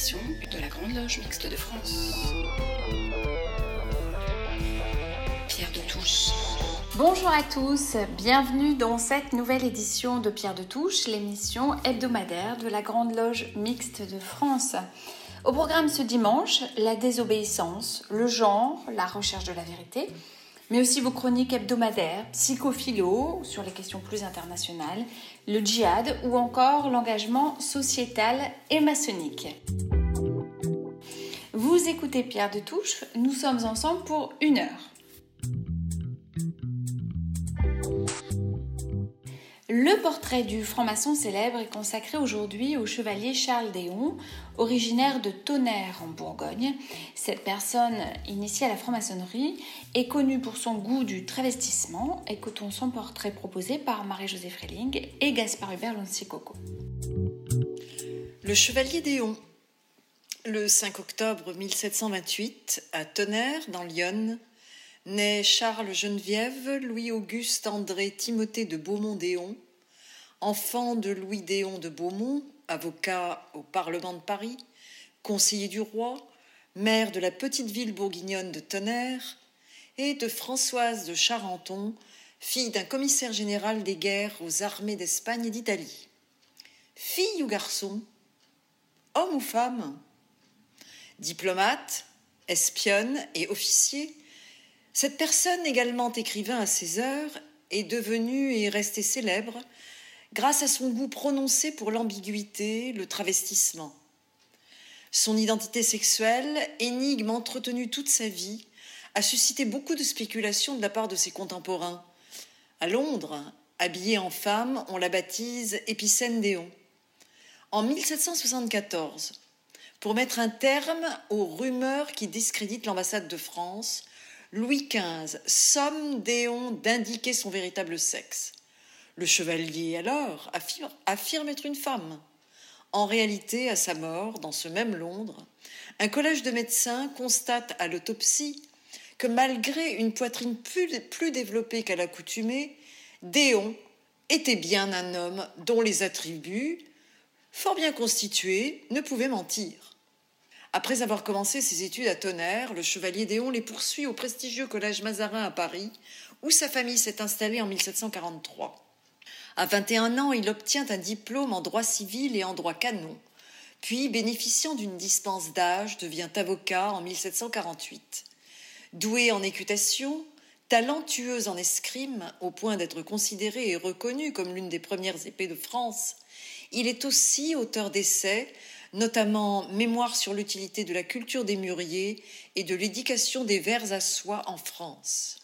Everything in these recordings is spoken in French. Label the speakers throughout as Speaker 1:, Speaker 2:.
Speaker 1: de la Grande Loge Mixte de France. Pierre de Touche.
Speaker 2: Bonjour à tous, bienvenue dans cette nouvelle édition de Pierre de Touche, l'émission hebdomadaire de la Grande Loge Mixte de France. Au programme ce dimanche, la désobéissance, le genre, la recherche de la vérité, mais aussi vos chroniques hebdomadaires, psychophilo sur les questions plus internationales, le djihad ou encore l'engagement sociétal et maçonnique. Vous écoutez Pierre de Touche, nous sommes ensemble pour une heure. Le portrait du franc-maçon célèbre est consacré aujourd'hui au chevalier Charles Déon, originaire de Tonnerre en Bourgogne. Cette personne initiée à la franc-maçonnerie est connue pour son goût du travestissement. Écoutons son portrait proposé par Marie-Josée Freling et Gaspard Hubert Lonsicoco.
Speaker 3: Le chevalier Déon. Le 5 octobre 1728, à Tonnerre, dans l'Yonne, naît Charles Geneviève Louis-Auguste André Timothée de Beaumont-Déon, enfant de Louis Déon de Beaumont, avocat au Parlement de Paris, conseiller du roi, maire de la petite ville bourguignonne de Tonnerre, et de Françoise de Charenton, fille d'un commissaire général des guerres aux armées d'Espagne et d'Italie. Fille ou garçon? Homme ou femme? Diplomate, espionne et officier, cette personne, également écrivain à ses heures, est devenue et restée célèbre grâce à son goût prononcé pour l'ambiguïté, le travestissement. Son identité sexuelle, énigme entretenue toute sa vie, a suscité beaucoup de spéculations de la part de ses contemporains. À Londres, habillée en femme, on la baptise Épicène Déon. En 1774, pour mettre un terme aux rumeurs qui discréditent l'ambassade de France, Louis XV somme Déon d'indiquer son véritable sexe. Le chevalier, alors, affirme, être une femme. En réalité, à sa mort, dans ce même Londres, un collège de médecins constate à l'autopsie que malgré une poitrine plus, développée qu'à l'accoutumée, Déon était bien un homme dont les attributs, fort bien constitués, ne pouvaient mentir. Après avoir commencé ses études à Tonnerre, le chevalier Déon les poursuit au prestigieux collège Mazarin à Paris, où sa famille s'est installée en 1743. À 21 ans, il obtient un diplôme en droit civil et en droit canon, puis, bénéficiant d'une dispense d'âge, devient avocat en 1748. Doué en écutation, talentueux en escrime, au point d'être considéré et reconnu comme l'une des premières épées de France, il est aussi auteur d'essais, notamment Mémoire sur l'utilité de la culture des mûriers et de l'éducation des vers à soie en France.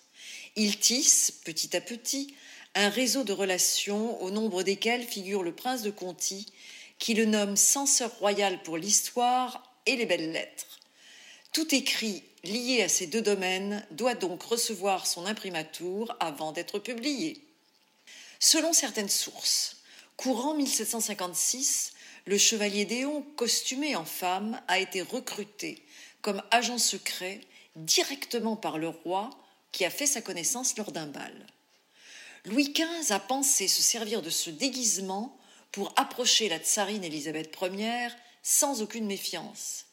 Speaker 3: Il tisse, petit à petit, un réseau de relations au nombre desquelles figure le prince de Conti, qui le nomme censeur royal pour l'histoire et les belles lettres. Tout écrit lié à ces deux domaines doit donc recevoir son imprimatur avant d'être publié. Selon certaines sources, courant 1756, le chevalier Déon, costumé en femme, a été recruté comme agent secret directement par le roi qui a fait sa connaissance lors d'un bal. Louis XV a pensé se servir de ce déguisement pour approcher la tsarine Élisabeth Ier sans aucune méfiance.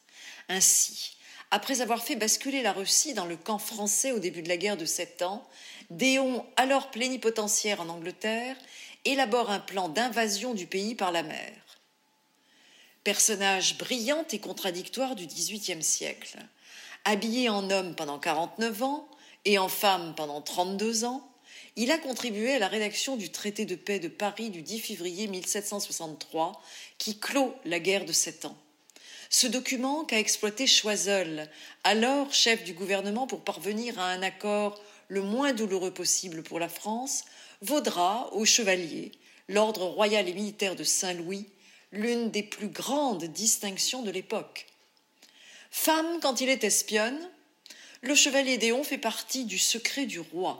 Speaker 3: Ainsi, après avoir fait basculer la Russie dans le camp français au début de la guerre de Sept Ans, Déon, alors plénipotentiaire en Angleterre, élabore un plan d'invasion du pays par la mer. Personnage brillant et contradictoire du XVIIIe siècle, habillé en homme pendant 49 ans et en femme pendant 32 ans, il a contribué à la rédaction du traité de paix de Paris du 10 février 1763 qui clôt la guerre de sept ans. Ce document qu'a exploité Choiseul, alors chef du gouvernement pour parvenir à un accord le moins douloureux possible pour la France, vaudra aux chevaliers l'ordre royal et militaire de Saint-Louis, l'une des plus grandes distinctions de l'époque. Femme quand il est espionne, le chevalier Déon fait partie du secret du roi.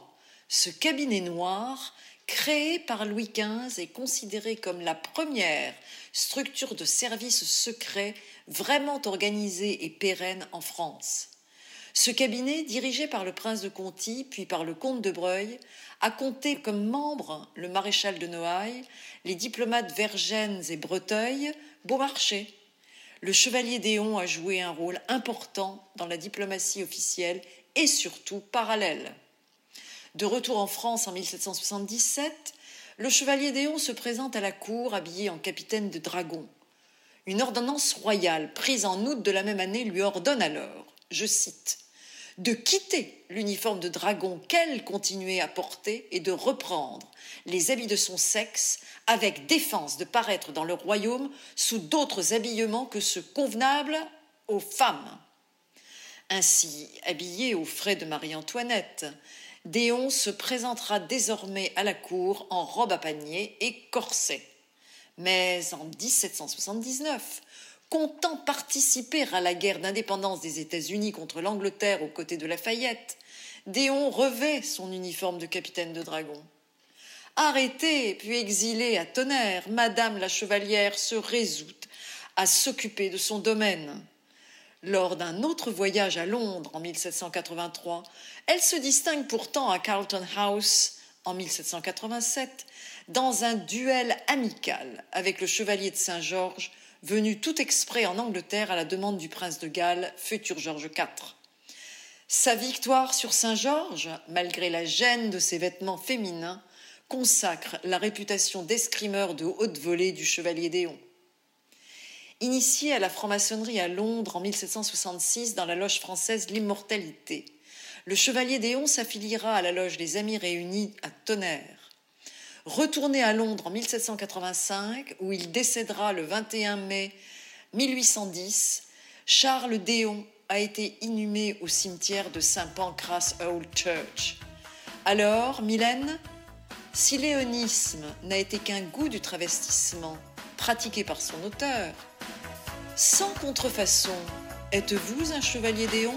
Speaker 3: Ce cabinet noir, créé par Louis XV, est considéré comme la première structure de service secret vraiment organisée et pérenne en France. Ce cabinet, dirigé par le prince de Conti, puis par le comte de Breuil, a compté comme membres le maréchal de Noailles, les diplomates Vergennes et Breteuil, Beaumarchais. le chevalier Déon a joué un rôle important dans la diplomatie officielle et surtout parallèle. De retour en France en 1777, le chevalier Déon se présente à la cour habillé en capitaine de dragon. Une ordonnance royale prise en août de la même année lui ordonne alors, je cite, de quitter l'uniforme de dragon qu'elle continuait à porter et de reprendre les habits de son sexe avec défense de paraître dans le royaume sous d'autres habillements que ceux convenables aux femmes. Ainsi habillé aux frais de Marie-Antoinette, Déon se présentera désormais à la cour en robe à panier et corset. Mais en 1779, comptant participer à la guerre d'indépendance des États-Unis contre l'Angleterre aux côtés de Lafayette, Déon revêt son uniforme de capitaine de dragon. Arrêtée puis exilée à Tonnerre, Madame la Chevalière se résout à s'occuper de son domaine. Lors d'un autre voyage à Londres en 1783, elle se distingue pourtant à Carlton House en 1787 dans un duel amical avec le chevalier de Saint-Georges venu tout exprès en Angleterre à la demande du prince de Galles, futur Georges IV. Sa victoire sur Saint-Georges, malgré la gêne de ses vêtements féminins, consacre la réputation d'escrimeur de haute volée du chevalier Déon. Initié à la franc-maçonnerie à Londres en 1766 dans la loge française L'Immortalité, le chevalier Déon s'affiliera à la loge des Amis Réunis à Tonnerre. Retourné à Londres en 1785, où il décédera le 21 mai 1810, Charles Déon a été inhumé au cimetière de Saint Pancras Old Church. Alors, Mylène, si l'éonisme n'a été qu'un goût du travestissement pratiqué par son auteur, sans contrefaçon, êtes-vous un chevalier Déon?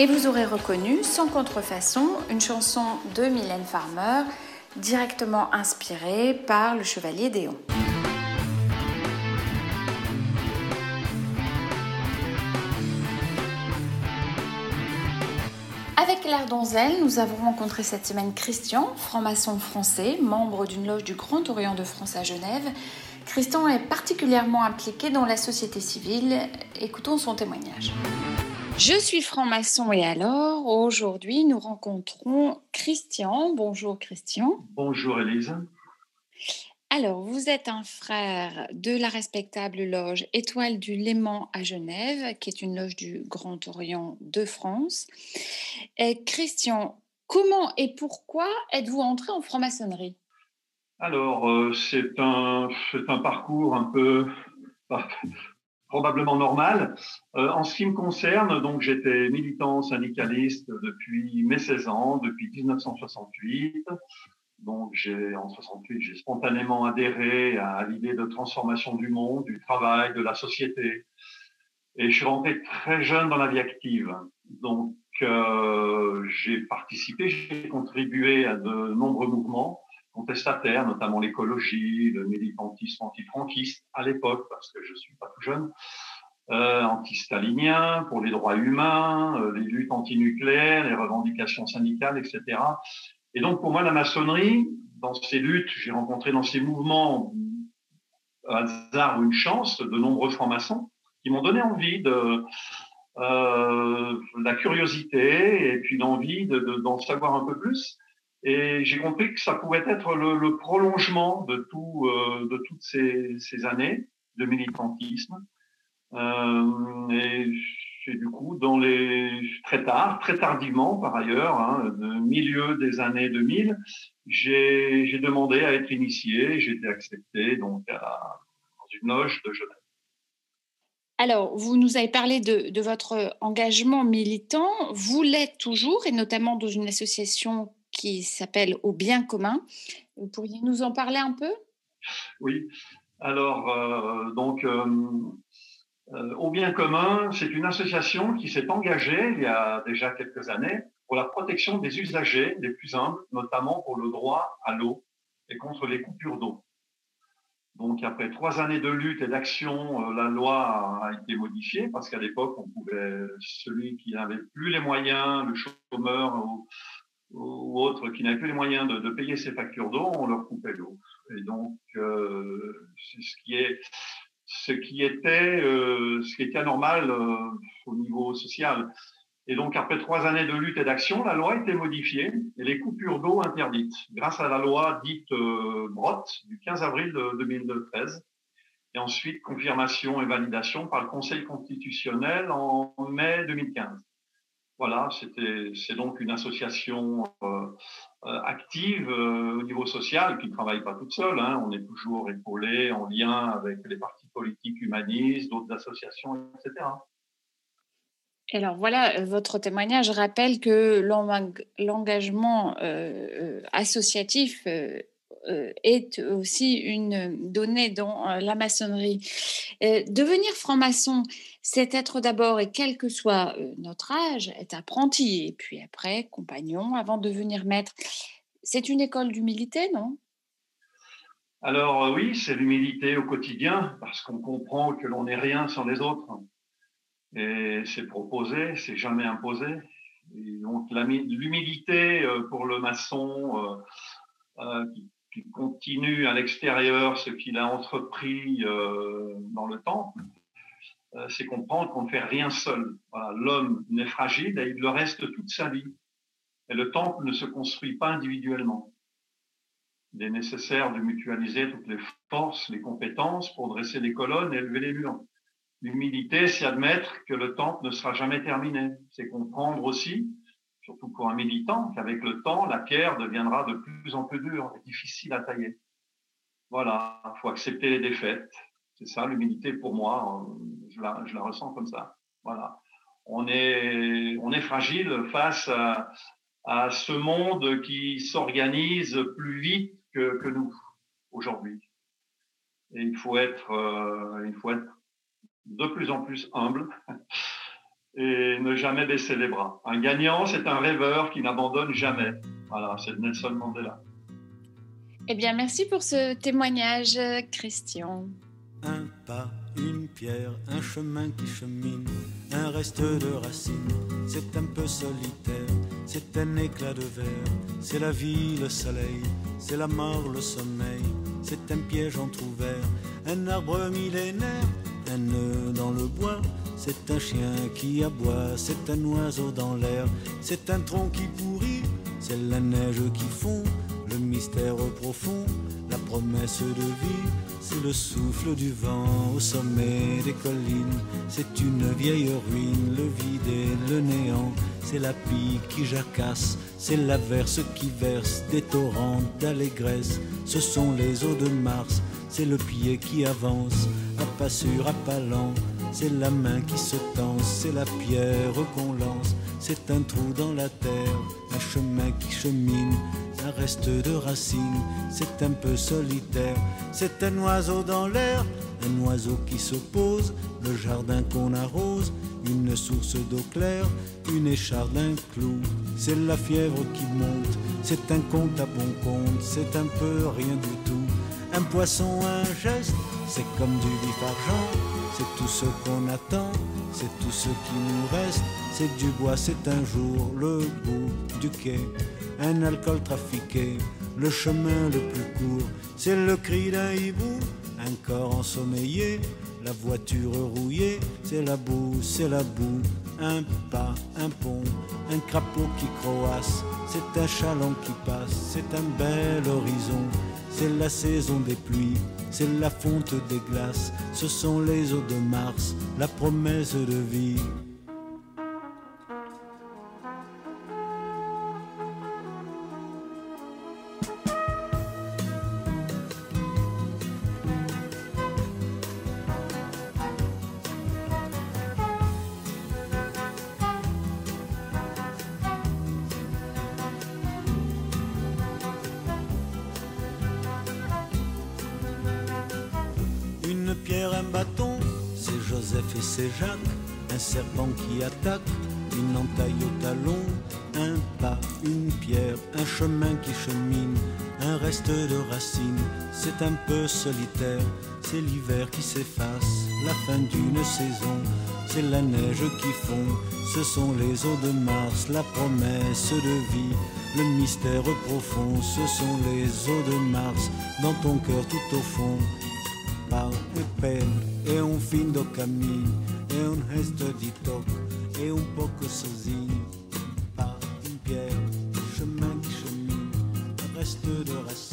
Speaker 2: Et vous aurez reconnu, sans contrefaçon, une chanson de Mylène Farmer, directement inspirée par le Chevalier Déon. Avec Claire Donzel, nous avons rencontré cette semaine Christian, franc-maçon français, membre d'une loge du Grand Orient de France à Genève. Christian est particulièrement impliqué dans la société civile. Écoutons son témoignage. Je suis franc-maçon et alors, aujourd'hui, nous rencontrons Christian. Bonjour Christian.
Speaker 4: Bonjour Elise.
Speaker 2: Alors, vous êtes un frère de la respectable loge Étoile du Léman à Genève, qui est une loge du Grand Orient de France. Et Christian, comment et pourquoi êtes-vous entré en franc-maçonnerie?
Speaker 4: Alors, euh, c'est un, un parcours un peu probablement normal. Euh, en ce qui me concerne, donc j'étais militant syndicaliste depuis mes 16 ans, depuis 1968. Donc j'ai en 68, j'ai spontanément adhéré à l'idée de transformation du monde, du travail, de la société. Et je suis rentré très jeune dans la vie active. Donc euh, j'ai participé, j'ai contribué à de nombreux mouvements contestataires, notamment l'écologie, le militantisme antifranquiste à l'époque, parce que je suis pas tout jeune, euh, anti-stalinien, pour les droits humains, euh, les luttes antinucléaires, les revendications syndicales, etc. Et donc pour moi, la maçonnerie, dans ces luttes, j'ai rencontré dans ces mouvements, un hasard ou une chance, de nombreux francs-maçons qui m'ont donné envie de euh, la curiosité et puis l'envie d'en de, d'en savoir un peu plus. Et j'ai compris que ça pouvait être le, prolongement de, tout, euh, de toutes ces, années de militantisme. Euh, et, du coup, dans les, très tard, très tardivement par ailleurs, hein, milieu des années 2000, j'ai demandé à être initié. J'ai été accepté donc à, dans une loge de Genève.
Speaker 2: Alors, vous nous avez parlé de, de votre engagement militant. Vous l'êtes toujours, et notamment dans une association qui s'appelle Au bien commun. Vous pourriez nous en parler un peu?
Speaker 4: Oui. Alors, euh, donc, euh, euh, Au bien commun, c'est une association qui s'est engagée il y a déjà quelques années pour la protection des usagers les plus humbles, notamment pour le droit à l'eau et contre les coupures d'eau. Donc, après trois années de lutte et d'action, la loi a été modifiée parce qu'à l'époque, on pouvait, celui qui n'avait plus les moyens, le chômeur ou autres qui n'avaient plus les moyens de, payer ces factures d'eau, on leur coupait l'eau. Et donc, euh, c'est ce qui est ce qui était euh, ce qui était anormal euh, au niveau social. Et donc, après trois années de lutte et d'action, la loi a été modifiée et les coupures d'eau interdites grâce à la loi dite euh, Brott du 15 avril de 2013 et ensuite confirmation et validation par le Conseil constitutionnel en mai 2015. Voilà, c'est donc une association euh, euh, active euh, au niveau social qui ne travaille pas toute seule. Hein. On est toujours épaulé, en lien avec les partis politiques humanistes, d'autres associations, etc.
Speaker 2: Alors voilà, votre témoignage rappelle que l'engagement associatif est aussi une donnée dans euh, la maçonnerie. Euh, devenir franc-maçon, c'est être d'abord, et quel que soit notre âge, être apprenti, et puis après compagnon, avant de devenir maître. C'est une école d'humilité, non?
Speaker 4: Alors oui, c'est l'humilité au quotidien, parce qu'on comprend que l'on n'est rien sans les autres. Et c'est proposé, c'est jamais imposé. Donc l'humilité pour le maçon euh, qui continue à l'extérieur ce qu'il a entrepris euh, dans le temps, euh, c'est comprendre qu'on ne fait rien seul. L'homme n'est fragile et il le reste toute sa vie. Et le temple ne se construit pas individuellement. Il est nécessaire de mutualiser toutes les forces, les compétences pour dresser les colonnes et élever les murs. L'humilité, c'est admettre que le temple ne sera jamais terminé. C'est comprendre aussi surtout pour un militant, qu'avec le temps, la pierre deviendra de plus en plus dure et difficile à tailler. Voilà, il faut accepter les défaites. C'est ça l'humilité pour moi, je la, je la, ressens comme ça. Voilà. On est, on est fragile face à, ce monde qui s'organise plus vite que, que nous aujourd'hui. Et il faut être, euh, il faut être de plus en plus humble et ne jamais baisser les bras. Un gagnant, c'est un rêveur qui n'abandonne jamais. Voilà, c'est Nelson Mandela.
Speaker 2: Eh bien, merci pour ce témoignage, Christian.
Speaker 5: Un pas, une pierre, un chemin qui chemine, un reste de racines, c'est un peu solitaire, c'est un éclat de verre, c'est la vie, le soleil, c'est la mort, le sommeil, c'est un piège entrouvert, un arbre millénaire, un nœud dans le bois, c'est un chien qui aboie, c'est un oiseau dans l'air, c'est un tronc qui pourrit, c'est la neige qui fond, le mystère profond, la promesse de vie, c'est le souffle du vent au sommet des collines, c'est une vieille ruine, le vide et le néant, c'est la pique qui jacasse, c'est l'averse qui verse des torrents d'allégresse, ce sont les eaux de Mars, c'est le pied qui avance, à pas sûr, à pas lent, c'est la main qui se tend, c'est la pierre qu'on lance, c'est un trou dans la terre, un chemin qui chemine, un reste de racines, c'est un peu solitaire, c'est un oiseau dans l'air, un oiseau qui se pose, le jardin qu'on arrose, une source d'eau claire, une écharde, un clou, c'est la fièvre qui monte, c'est un compte à bon compte, c'est un peu rien du tout, un poisson, un geste, c'est comme du vif argent, c'est tout ce qu'on attend, c'est tout ce qui nous reste, c'est du bois, c'est un jour le bout du quai, un alcool trafiqué, le chemin le plus court, c'est le cri d'un hibou, un corps ensommeillé, la voiture rouillée, c'est la boue, c'est la boue, un pas, un pont, un crapaud qui croasse, c'est un chaland qui passe, c'est un bel horizon, c'est la saison des pluies, c'est la fonte des glaces, ce sont les eaux de Mars, la promesse de vie. Un reste de racines, c'est un peu solitaire, c'est l'hiver qui s'efface, la fin d'une saison, c'est la neige qui fond, ce sont les eaux de Mars, la promesse de vie, le mystère profond, ce sont les eaux de Mars, dans ton cœur tout au fond, pau e pena é um fim do é um resto toque, é um pouco sozinho. Reste de racine,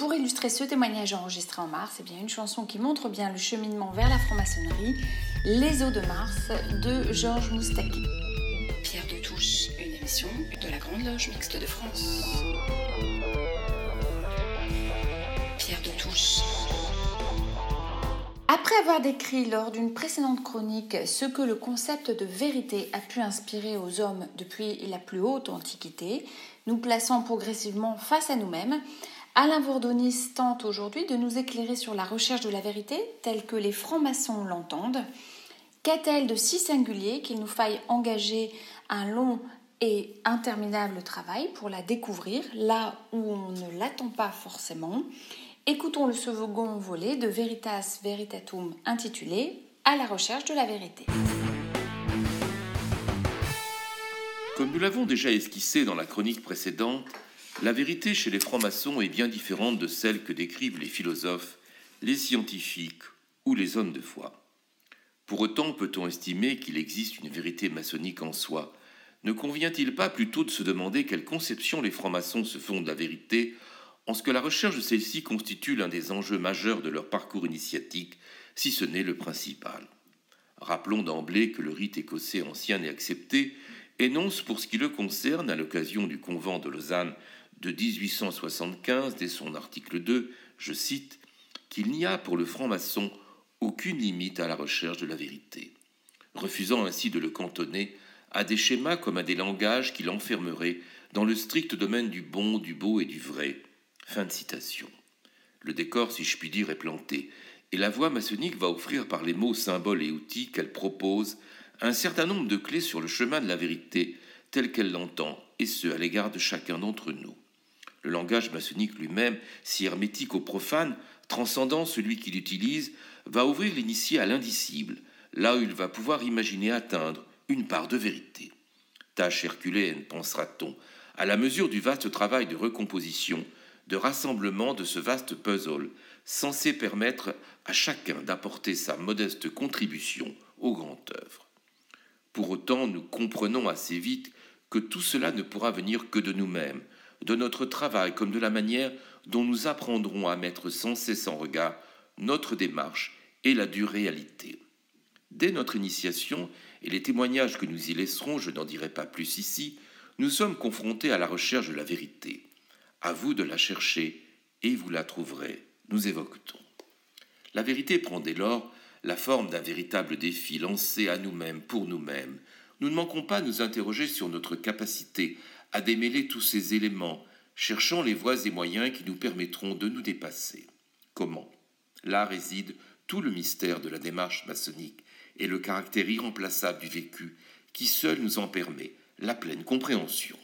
Speaker 2: pour illustrer ce témoignage enregistré en mars, eh bien une chanson qui montre bien le cheminement vers la franc-maçonnerie, Les eaux de Mars de Georges Moustaki.
Speaker 1: Pierre de Touche, une émission de la Grande Loge Mixte de France. Pierre de Touche.
Speaker 2: Après avoir décrit lors d'une précédente chronique ce que le concept de vérité a pu inspirer aux hommes depuis la plus haute antiquité, nous plaçant progressivement face à nous-mêmes, Alain Bourdonis tente aujourd'hui de nous éclairer sur la recherche de la vérité telle que les francs-maçons l'entendent. Qu'a-t-elle de si singulier qu'il nous faille engager un long et interminable travail pour la découvrir là où on ne l'attend pas forcément? Écoutons le second volet de Veritas Veritatum intitulé À la recherche de la vérité.
Speaker 6: Comme nous l'avons déjà esquissé dans la chronique précédente, la vérité chez les francs-maçons est bien différente de celle que décrivent les philosophes, les scientifiques ou les hommes de foi. Pour autant, peut-on estimer qu'il existe une vérité maçonnique en soi? Ne convient-il pas plutôt de se demander quelle conception les francs-maçons se font de la vérité, en ce que la recherche de celle-ci constitue l'un des enjeux majeurs de leur parcours initiatique, si ce n'est le principal? Rappelons d'emblée que le rite écossais ancien et accepté énonce pour ce qui le concerne, à l'occasion du convent de Lausanne de 1875, dès son article 2, je cite, qu'il n'y a pour le franc-maçon aucune limite à la recherche de la vérité, refusant ainsi de le cantonner à des schémas comme à des langages qui l'enfermeraient dans le strict domaine du bon, du beau et du vrai. Fin de citation. Le décor, si je puis dire, est planté, et la voie maçonnique va offrir par les mots, symboles et outils qu'elle propose un certain nombre de clés sur le chemin de la vérité telle qu'elle l'entend, et ce, à l'égard de chacun d'entre nous. Le langage maçonnique lui-même, si hermétique au profane, transcendant celui qui l'utilise, va ouvrir l'initié à l'indicible, là où il va pouvoir imaginer atteindre une part de vérité. Tâche herculéenne, pensera-t-on, à la mesure du vaste travail de recomposition, de rassemblement de ce vaste puzzle, censé permettre à chacun d'apporter sa modeste contribution au grand œuvre. Pour autant, nous comprenons assez vite que tout cela ne pourra venir que de nous-mêmes, de notre travail comme de la manière dont nous apprendrons à mettre sans cesse en regard notre démarche et la dure réalité. Dès notre initiation et les témoignages que nous y laisserons, je n'en dirai pas plus ici, nous sommes confrontés à la recherche de la vérité. À vous de la chercher et vous la trouverez, nous évoquons. La vérité prend dès lors la forme d'un véritable défi lancé à nous-mêmes, pour nous-mêmes. Nous ne manquons pas de nous interroger sur notre capacité à démêler tous ces éléments, cherchant les voies et moyens qui nous permettront de nous dépasser. Comment? Là réside tout le mystère de la démarche maçonnique et le caractère irremplaçable du vécu qui seul nous en permet la pleine compréhension.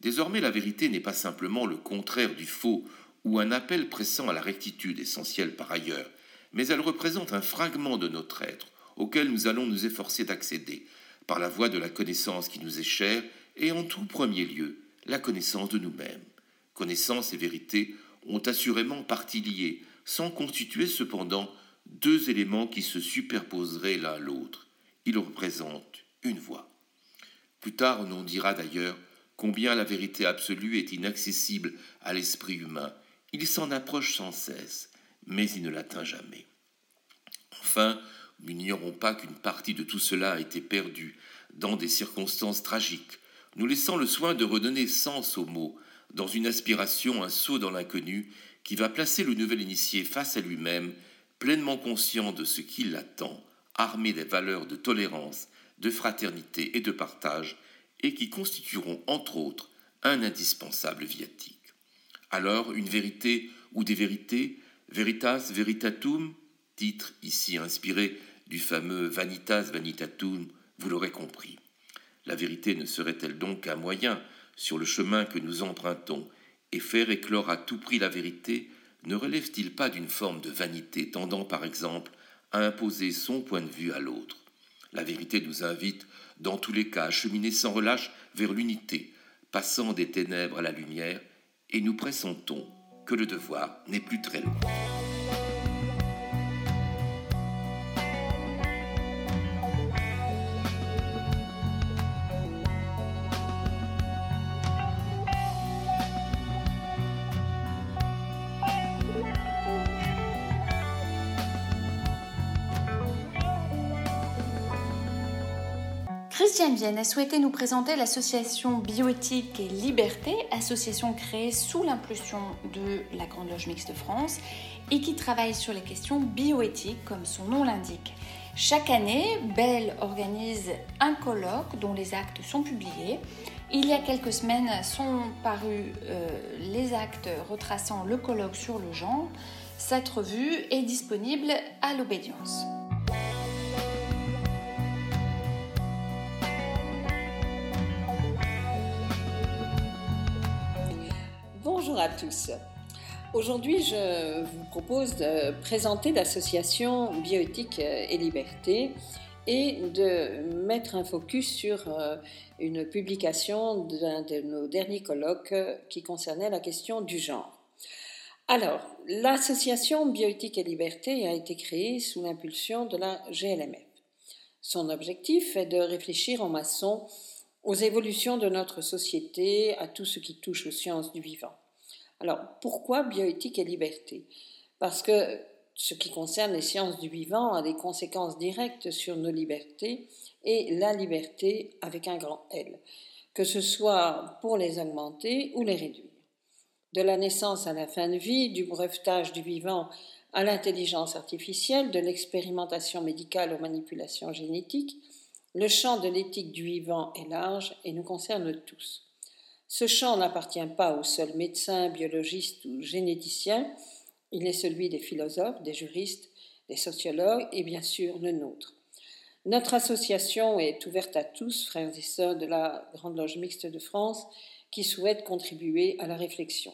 Speaker 6: Désormais, la vérité n'est pas simplement le contraire du faux ou un appel pressant à la rectitude essentielle par ailleurs, mais elle représente un fragment de notre être auquel nous allons nous efforcer d'accéder par la voie de la connaissance qui nous est chère et en tout premier lieu la connaissance de nous-mêmes. Connaissance et vérité ont assurément partie liée, sans constituer cependant deux éléments qui se superposeraient l'un à l'autre. Ils représentent une voie. Plus tard, on en dira d'ailleurs combien la vérité absolue est inaccessible à l'esprit humain. Il s'en approche sans cesse, mais il ne l'atteint jamais. Enfin, nous n'ignorons pas qu'une partie de tout cela a été perdue dans des circonstances tragiques, nous laissant le soin de redonner sens aux mots, dans une aspiration, un saut dans l'inconnu, qui va placer le nouvel initié face à lui-même, pleinement conscient de ce qui l'attend, armé des valeurs de tolérance, de fraternité et de partage, et qui constitueront, entre autres, un indispensable viatique. Alors, une vérité ou des vérités, Veritas Veritatum, titre ici inspiré du fameux Vanitas Vanitatum, vous l'aurez compris. La vérité ne serait-elle donc qu'un moyen sur le chemin que nous empruntons, et faire éclore à tout prix la vérité ne relève-t-il pas d'une forme de vanité tendant par exemple à imposer son point de vue à l'autre? La vérité nous invite, dans tous les cas, à cheminer sans relâche vers l'unité, passant des ténèbres à la lumière, et nous pressentons que le devoir n'est plus très loin.
Speaker 2: Christiane Vienne a souhaité nous présenter l'association Bioéthique et Liberté, association créée sous l'impulsion de la Grande Loge Mixte de France et qui travaille sur les questions bioéthiques comme son nom l'indique. Chaque année, Belle organise un colloque dont les actes sont publiés. Il y a quelques semaines sont parus euh, les actes retraçant le colloque sur le genre. Cette revue est disponible à l'obédience.
Speaker 7: Bonjour à tous. Aujourd'hui, je vous propose de présenter l'association Bioéthique et Liberté et de mettre un focus sur euh, une publication d'un de nos derniers colloques qui concernait la question du genre. Alors, l'association Bioéthique et Liberté a été créée sous l'impulsion de la GLMF. Son objectif est de réfléchir en maçon aux évolutions de notre société, à tout ce qui touche aux sciences du vivant. Alors, pourquoi bioéthique et liberté? Parce que ce qui concerne les sciences du vivant a des conséquences directes sur nos libertés et la liberté avec un grand L, que ce soit pour les augmenter ou les réduire. De la naissance à la fin de vie, du brevetage du vivant à l'intelligence artificielle, de l'expérimentation médicale aux manipulations génétiques, le champ de l'éthique du vivant est large et nous concerne tous. Ce champ n'appartient pas aux seuls médecins, biologistes ou généticiens, il est celui des philosophes, des juristes, des sociologues et bien sûr le nôtre. Notre association est ouverte à tous, frères et sœurs de la Grande Loge Mixte de France, qui souhaitent contribuer à la réflexion.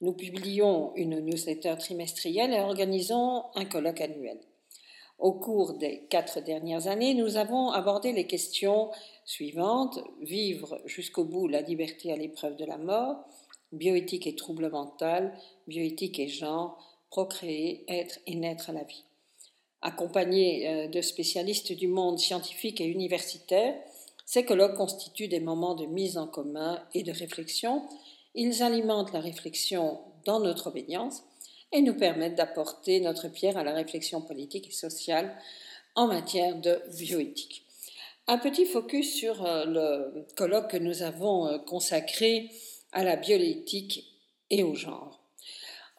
Speaker 7: Nous publions une newsletter trimestrielle et organisons un colloque annuel. Au cours des quatre dernières années, nous avons abordé les questions suivantes vivre jusqu'au bout la liberté à l'épreuve de la mort, bioéthique et troubles mentaux, bioéthique et genre, procréer, être et naître à la vie. Accompagnés euh, de spécialistes du monde scientifique et universitaire, ces colloques constituent des moments de mise en commun et de réflexion. Ils alimentent la réflexion dans notre obédience et nous permettent d'apporter notre pierre à la réflexion politique et sociale en matière de bioéthique. Un petit focus sur euh, le colloque que nous avons euh, consacré à la bioéthique et au genre.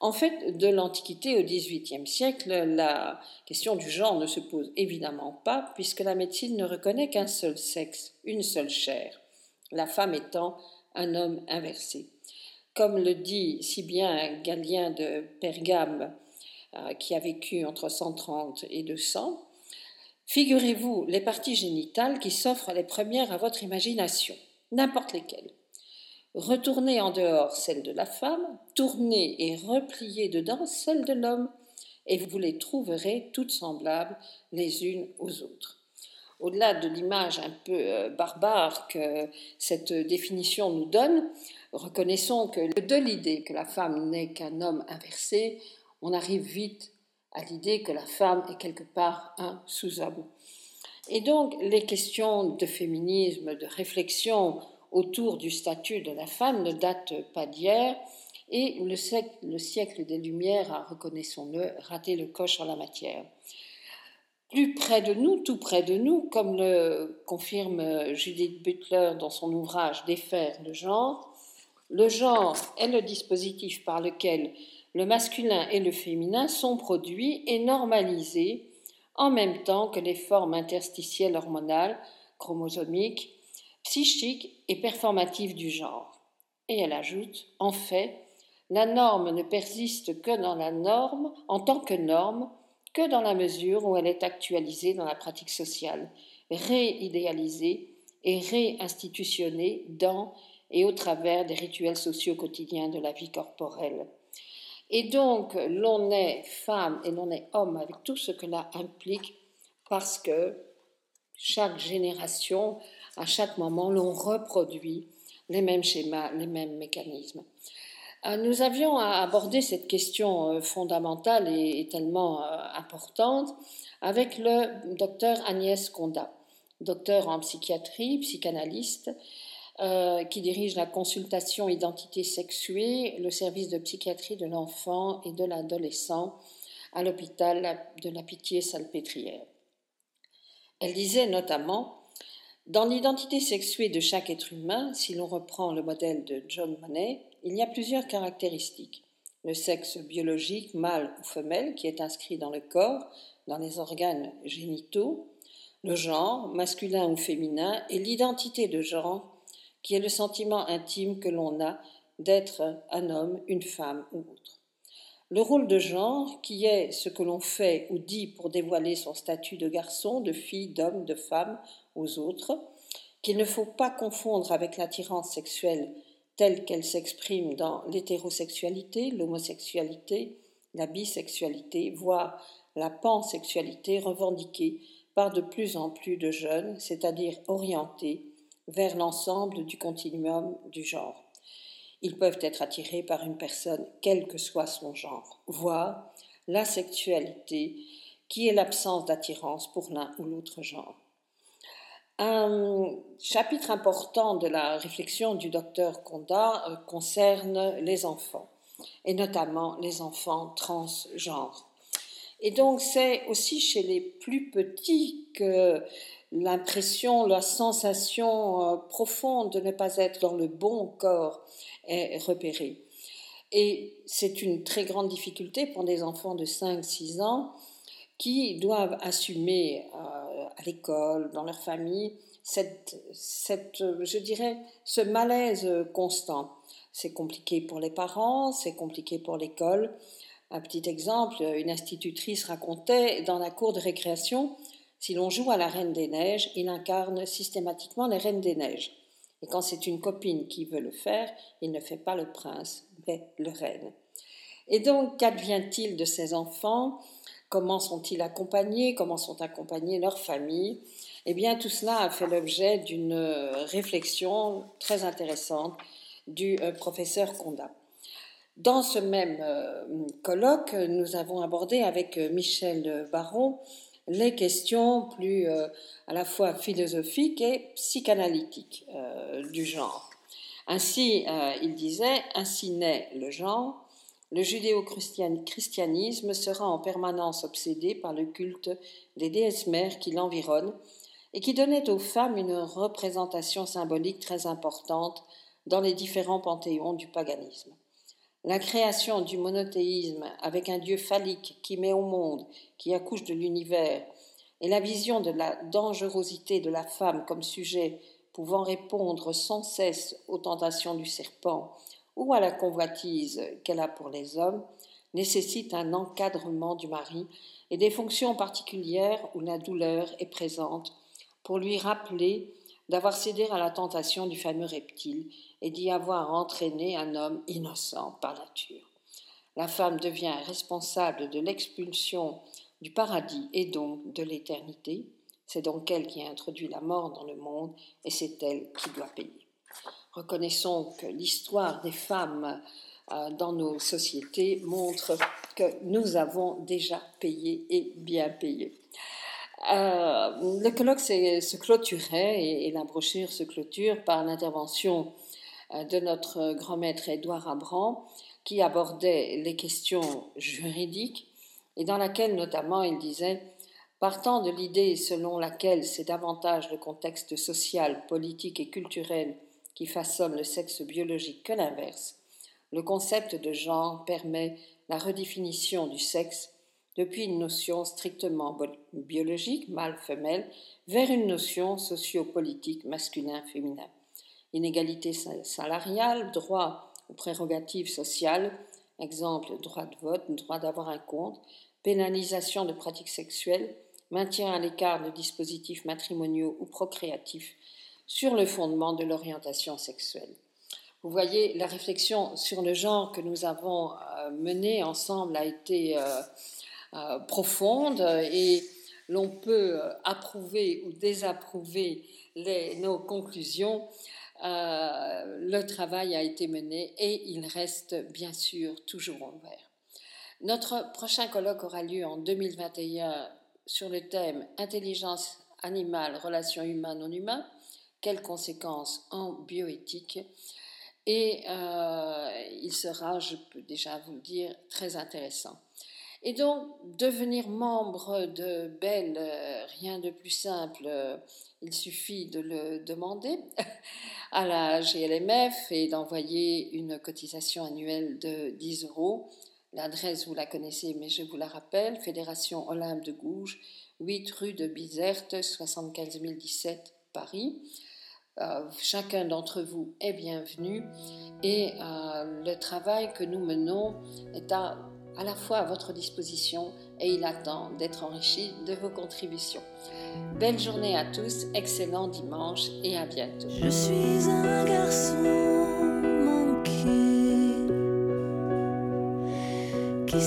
Speaker 7: En fait, de l'Antiquité au XVIIIe siècle, la question du genre ne se pose évidemment pas, puisque la médecine ne reconnaît qu'un seul sexe, une seule chair, la femme étant un homme inversé. Comme le dit si bien Galien de Pergame, euh, qui a vécu entre 130 et 200, Figurez-vous les parties génitales qui s'offrent les premières à votre imagination, n'importe lesquelles. Retournez en dehors celle de la femme, tournez et repliez dedans celle de l'homme, et vous les trouverez toutes semblables les unes aux autres. Au-delà de l'image un peu euh, barbare que cette définition nous donne, reconnaissons que de l'idée que la femme n'est qu'un homme inversé, on arrive vite à l'idée que la femme est quelque part un sous-homme. Et donc les questions de féminisme, de réflexion autour du statut de la femme ne date pas d'hier et le siècle, des Lumières a, reconnaissons-le, raté le coche en la matière. Plus près de nous, tout près de nous, comme le confirme Judith Butler dans son ouvrage Défaire le genre, le genre est le dispositif par lequel le masculin et le féminin sont produits et normalisés en même temps que les formes interstitielles hormonales, chromosomiques, psychique et performative du genre. Et elle ajoute, en fait, la norme ne persiste que dans la norme, en tant que norme, que dans la mesure où elle est actualisée dans la pratique sociale, réidéalisée et réinstitutionnée dans et au travers des rituels sociaux quotidiens de la vie corporelle. Et donc, l'on est femme et l'on est homme avec tout ce que cela implique parce que chaque génération à chaque moment, l'on reproduit les mêmes schémas, les mêmes mécanismes. Euh, nous avions abordé cette question euh, fondamentale et tellement euh, importante avec le docteur Agnès Conda, docteur en psychiatrie, psychanalyste, qui dirige la consultation identité sexuée, le service de psychiatrie de l'enfant et de l'adolescent à l'hôpital de la Pitié-Salpêtrière. Elle disait notamment dans l'identité sexuée de chaque être humain, si l'on reprend le modèle de John Money, il y a plusieurs caractéristiques. Le sexe biologique, mâle ou femelle, qui est inscrit dans le corps, dans les organes génitaux, le genre, masculin ou féminin, et l'identité de genre, qui est le sentiment intime que l'on a d'être un homme, une femme ou autre. Le rôle de genre, qui est ce que l'on fait ou dit pour dévoiler son statut de garçon, de fille, d'homme, de femme aux autres, qu'il ne faut pas confondre avec l'attirance sexuelle telle qu'elle s'exprime dans l'hétérosexualité, l'homosexualité, la bisexualité, voire la pansexualité revendiquée par de plus en plus de jeunes, c'est-à-dire orientés vers l'ensemble du continuum du genre. Ils peuvent être attirés par une personne quel que soit son genre, voire la sexualité qui est l'absence d'attirance pour l'un ou l'autre genre. Un chapitre important de la réflexion du docteur Conda euh, concerne les enfants, et notamment les enfants transgenres. Et donc c'est aussi chez les plus petits que l'impression, la sensation euh, profonde de ne pas être dans le bon corps est repérée. Et c'est une très grande difficulté pour des enfants de 5-6 ans qui doivent assumer euh, à l'école, dans leur famille, cette, cette, je dirais, ce malaise constant. C'est compliqué pour les parents, c'est compliqué pour l'école. Un petit exemple, une institutrice racontait dans la cour de récréation, si l'on joue à la Reine des Neiges, il incarne systématiquement les Reines des Neiges. Et quand c'est une copine qui veut le faire, il ne fait pas le prince, mais le reine. Et donc, qu'advient-il de ces enfants? Comment sont-ils accompagnés? Comment sont accompagnés leurs familles? Eh bien, tout cela a fait l'objet d'une réflexion très intéressante du euh, professeur Conda. Dans ce même euh, colloque, nous avons abordé avec euh, Michel Baron les questions plus à la fois philosophiques et psychanalytiques du genre. Ainsi, il disait, ainsi naît le genre, le judéo-christianisme sera en permanence obsédé par le culte des déesses mères qui l'environnent et qui donnaient aux femmes une représentation symbolique très importante dans les différents panthéons du paganisme. La création du monothéisme avec un Dieu phallique qui met au monde, qui accouche de l'univers, et la vision de la dangerosité de la femme comme sujet pouvant répondre sans cesse aux tentations du serpent ou à la convoitise qu'elle a pour les hommes, nécessite un encadrement du mari et des fonctions particulières où la douleur est présente pour lui rappeler d'avoir cédé à la tentation du fameux reptile et d'y avoir entraîné un homme innocent par nature. La femme devient responsable de l'expulsion du paradis et donc de l'éternité. C'est donc elle qui a introduit la mort dans le monde et c'est elle qui doit payer. Reconnaissons que l'histoire des femmes euh, dans nos sociétés montre que nous avons déjà payé et bien payé. Euh, le colloque se clôturait et, la brochure se clôture par l'intervention de notre grand maître Édouard Abran qui abordait les questions juridiques et dans laquelle notamment il disait Partant de l'idée selon laquelle c'est davantage le contexte social, politique et culturel qui façonne le sexe biologique que l'inverse, le concept de genre permet la redéfinition du sexe depuis une notion strictement biologique, mâle-femelle, vers une notion sociopolitique masculin-féminin. Inégalité salariale, droit aux prérogatives sociales, exemple droit de vote, droit d'avoir un compte, pénalisation de pratiques sexuelles, maintien à l'écart de dispositifs matrimoniaux ou procréatifs, sur le fondement de l'orientation sexuelle. Vous voyez, la réflexion sur le genre que nous avons euh, menée ensemble a été euh, euh, profonde et l'on peut approuver ou désapprouver nos conclusions. Le travail a été mené et il reste bien sûr toujours ouvert. Notre prochain colloque aura lieu en 2021 sur le thème Intelligence animale, relations humaines-non humains quelles conséquences en bioéthique? Et euh, il sera, je peux déjà vous le dire, très intéressant. Et donc, devenir membre de Bell, euh, rien de plus simple, euh, il suffit de le demander à la GLMF et d'envoyer une cotisation annuelle de 10 euros. L'adresse, vous la connaissez, mais je vous la rappelle, Fédération Olympe de Gouges, 8 rue de Bizerte, 75 017, Paris. Euh, chacun d'entre vous est bienvenu et le travail que nous menons est à, à la fois à votre disposition et il attend d'être enrichi de vos contributions. Belle journée à tous, excellent dimanche et à bientôt.
Speaker 8: Je suis un garçon manqué qui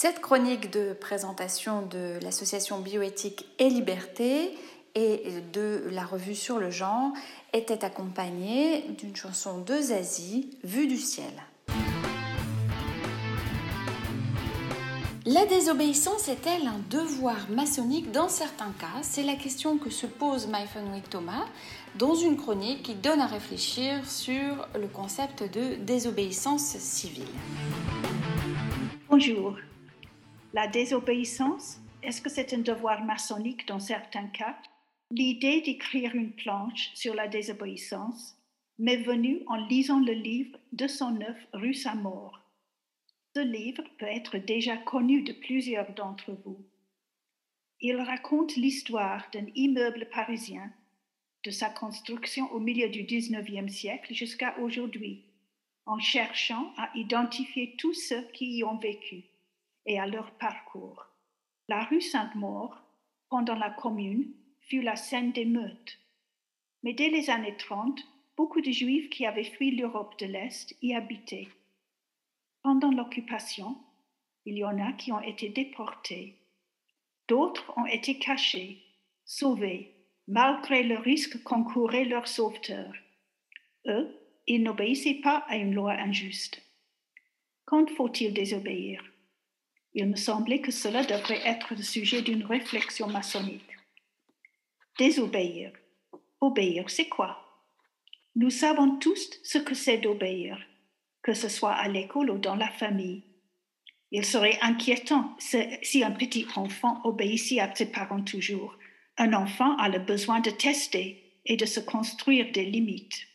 Speaker 2: Cette chronique de présentation de l'association Bioéthique et Liberté et de la revue sur le genre était accompagnée d'une chanson de Zazie, Vue du ciel. La désobéissance est-elle un devoir maçonnique? Dans certains cas, c'est la question que se pose Myfonwick Thomas dans une chronique qui donne à réfléchir sur le concept de désobéissance civile.
Speaker 9: Bonjour. La désobéissance, est-ce que c'est un devoir maçonnique dans certains cas? L'idée d'écrire une planche sur la désobéissance m'est venue en lisant le livre 209 rue Saint-Maur. Ce livre peut être déjà connu de plusieurs d'entre vous. Il raconte l'histoire d'un immeuble parisien, de sa construction au milieu du XIXe siècle jusqu'à aujourd'hui, en cherchant à identifier tous ceux qui y ont vécu et à leur parcours. La rue Sainte-Maure, pendant la Commune, fut la scène d'émeutes. Mais dès les années 30, beaucoup de Juifs qui avaient fui l'Europe de l'Est y habitaient. Pendant l'occupation, il y en a qui ont été déportés. D'autres ont été cachés, sauvés, malgré le risque qu'encourait leur sauveteur. Eux, ils n'obéissaient pas à une loi injuste. Quand faut-il désobéir? Il me semblait que cela devrait être le sujet d'une réflexion maçonnique. Désobéir. Obéir, c'est quoi? Nous savons tous ce que c'est d'obéir, que ce soit à l'école ou dans la famille. Il serait inquiétant si un petit enfant obéissait à ses parents toujours. Un enfant a le besoin de tester et de se construire des limites.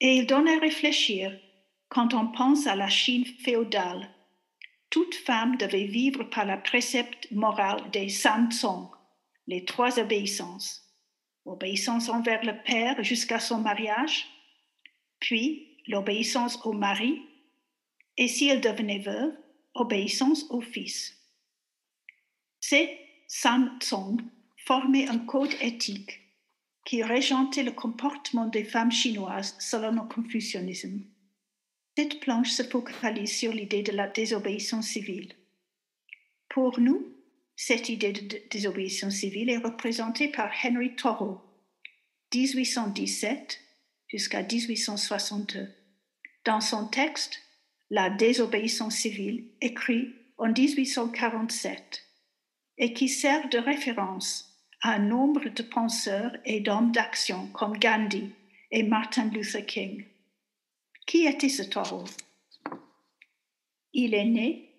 Speaker 9: Et il donne à réfléchir quand on pense à la Chine féodale. Toute femme devait vivre par la précepte morale des Sansong, les trois obéissances obéissance envers le père jusqu'à son mariage, puis l'obéissance au mari, et si elle devenait veuve, obéissance au fils. Ces Samsung formaient un code éthique qui régentait le comportement des femmes chinoises selon le confucianisme. Cette planche se focalise sur l'idée de la désobéissance civile. Pour nous, cette idée de désobéissance civile est représentée par Henry Thoreau, 1817 jusqu'à 1862. Dans son texte, La désobéissance civile, écrit en 1847, et qui sert de référence à un nombre de penseurs et d'hommes d'action comme Gandhi et Martin Luther King. Qui était ce Thoreau Il est né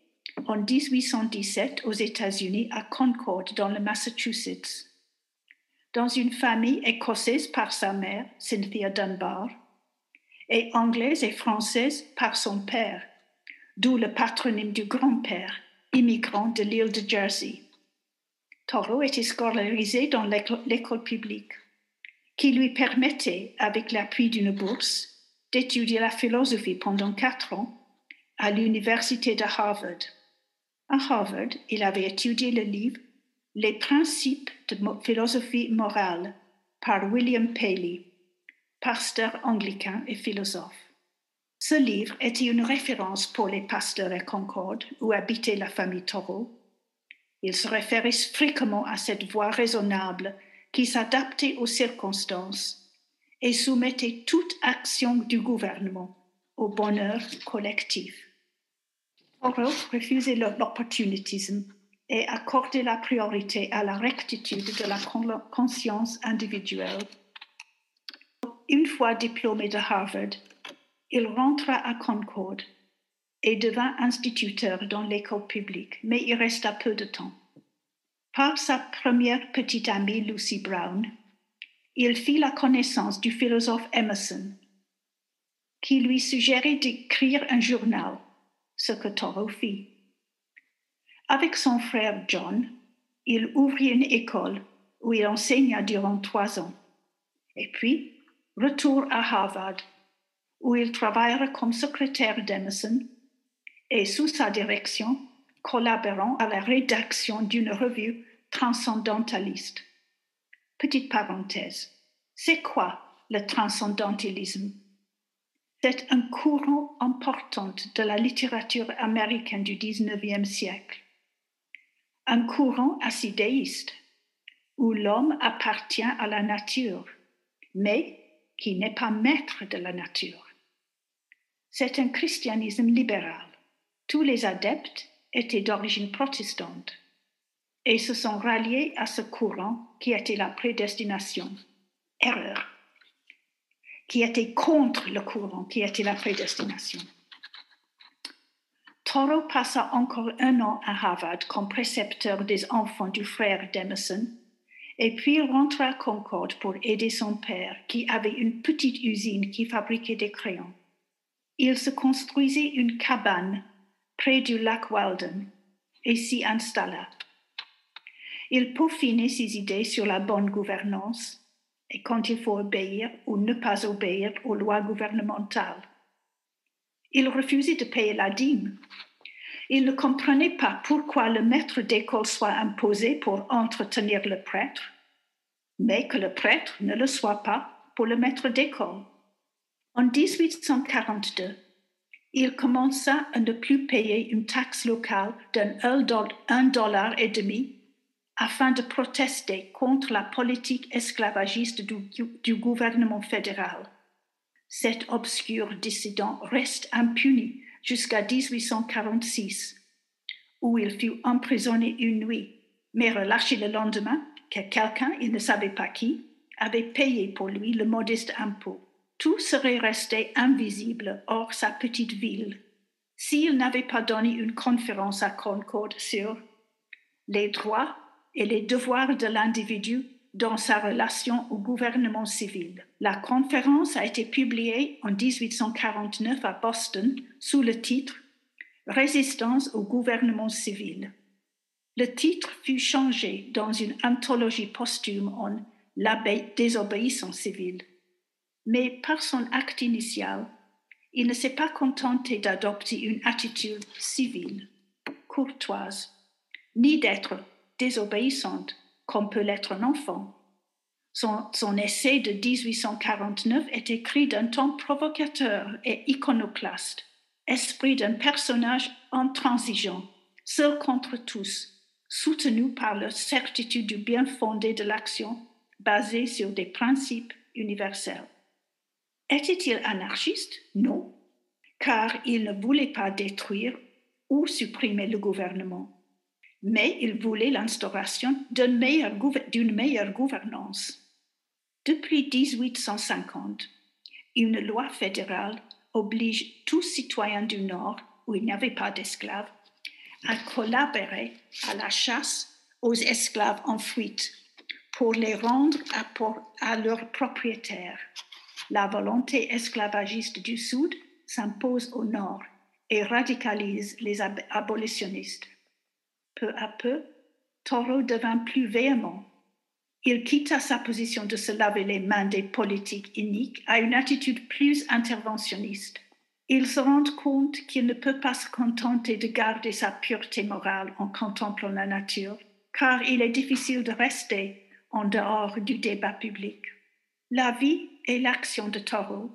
Speaker 9: en 1817 aux États-Unis à Concord, dans le Massachusetts, dans une famille écossaise par sa mère, Cynthia Dunbar, et anglaise et française par son père, d'où le patronyme du grand-père, immigrant de l'île de Jersey. Thoreau était scolarisé dans l'école publique, qui lui permettait, avec l'appui d'une bourse, d'étudier la philosophie pendant quatre ans à l'université de Harvard. À Harvard, il avait étudié le livre Les principes de philosophie morale par William Paley, pasteur anglican et philosophe. Ce livre était une référence pour les pasteurs à Concorde où habitait la famille Thoreau. Il se référait fréquemment à cette voie raisonnable qui s'adaptait aux circonstances et soumettait toute action du gouvernement au bonheur collectif. Thoreau refusait l'opportunisme et accordait la priorité à la rectitude de la conscience individuelle. Une fois diplômé de Harvard, il rentra à Concord et devint instituteur dans l'école publique, mais il resta peu de temps. Par sa première petite amie Lucy Brown, il fit la connaissance du philosophe Emerson, qui lui suggérait d'écrire un journal ce que Thoreau fit. Avec son frère John, il ouvrit une école où il enseigna durant trois ans. Et puis, retour à Harvard, où il travailla comme secrétaire d'Emerson et sous sa direction, collaborant à la rédaction d'une revue transcendentaliste. Petite parenthèse, c'est quoi le transcendentalisme C'est un courant important de la littérature américaine du XIXe siècle. Un courant assidéiste où l'homme appartient à la nature, mais qui n'est pas maître de la nature. C'est un christianisme libéral. Tous les adeptes étaient d'origine protestante et se sont ralliés à ce courant qui était la prédestination. Erreur. Qui était contre le courant qui était la prédestination. Thoreau passa encore un an à Harvard comme précepteur des enfants du frère d'Emerson, et puis rentra à Concord pour aider son père, qui avait une petite usine qui fabriquait des crayons. Il se construisit une cabane près du lac Walden et s'y installa. Il peaufinait ses idées sur la bonne gouvernance et quand il faut obéir ou ne pas obéir aux lois gouvernementales. Il refusait de payer la dîme. Il ne comprenait pas pourquoi le maître d'école soit imposé pour entretenir le prêtre, mais que le prêtre ne le soit pas pour le maître d'école. En 1842, il commença à ne plus payer une taxe locale d'un un dollar et demi afin de protester contre la politique esclavagiste du, gouvernement fédéral. Cet obscur dissident reste impuni jusqu'à 1846, où il fut emprisonné une nuit, mais relâché le lendemain, que quelqu'un, il ne savait pas qui, avait payé pour lui le modeste impôt. Tout serait resté invisible hors sa petite ville s'il n'avait pas donné une conférence à Concord sur les droits et les devoirs de l'individu dans sa relation au gouvernement civil. La conférence a été publiée en 1849 à Boston sous le titre Résistance au gouvernement civil. Le titre fut changé dans une anthologie posthume en La désobéissance civile. Mais par son acte initial, il ne s'est pas contenté d'adopter une attitude civile, courtoise, ni d'être désobéissante, comme peut l'être un enfant. Son, essai de 1849 est écrit d'un ton provocateur et iconoclaste, esprit d'un personnage intransigeant, seul contre tous, soutenu par la certitude du bien fondé de l'action basée sur des principes universels. Était-il anarchiste? Non, car il ne voulait pas détruire ou supprimer le gouvernement mais il voulait l'instauration d'une meilleure, gouvernance. Depuis 1850, une loi fédérale oblige tout citoyen du Nord, où il n'y avait pas d'esclaves, à collaborer à la chasse aux esclaves en fuite pour les rendre à leurs propriétaires. La volonté esclavagiste du Sud s'impose au Nord et radicalise les abolitionnistes. Peu à peu, Thoreau devint plus véhément. Il quitta sa position de se laver les mains des politiques iniques à une attitude plus interventionniste. Il se rend compte qu'il ne peut pas se contenter de garder sa pureté morale en contemplant la nature, car il est difficile de rester en dehors du débat public. La vie et l'action de Thoreau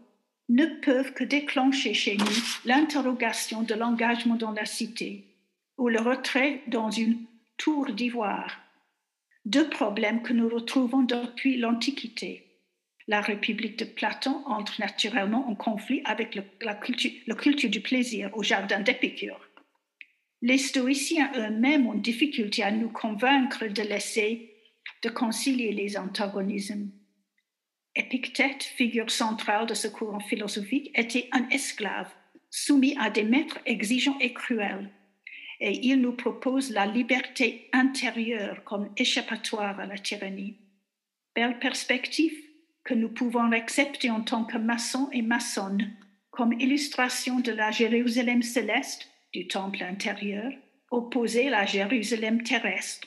Speaker 9: ne peuvent que déclencher chez nous l'interrogation de l'engagement dans la cité ou le retrait dans une tour d'ivoire. Deux problèmes que nous retrouvons depuis l'Antiquité. La République de Platon entre naturellement en conflit avec le, la, culture, du plaisir au jardin d'Épicure. Les stoïciens eux-mêmes ont difficulté à nous convaincre de l'essai de concilier les antagonismes. Épictète, figure centrale de ce courant philosophique, était un esclave soumis à des maîtres exigeants et cruels et il nous propose la liberté intérieure comme échappatoire à la tyrannie. Belle perspective que nous pouvons accepter en tant que maçons et maçonnes comme illustration de la Jérusalem céleste du temple intérieur opposée à la Jérusalem terrestre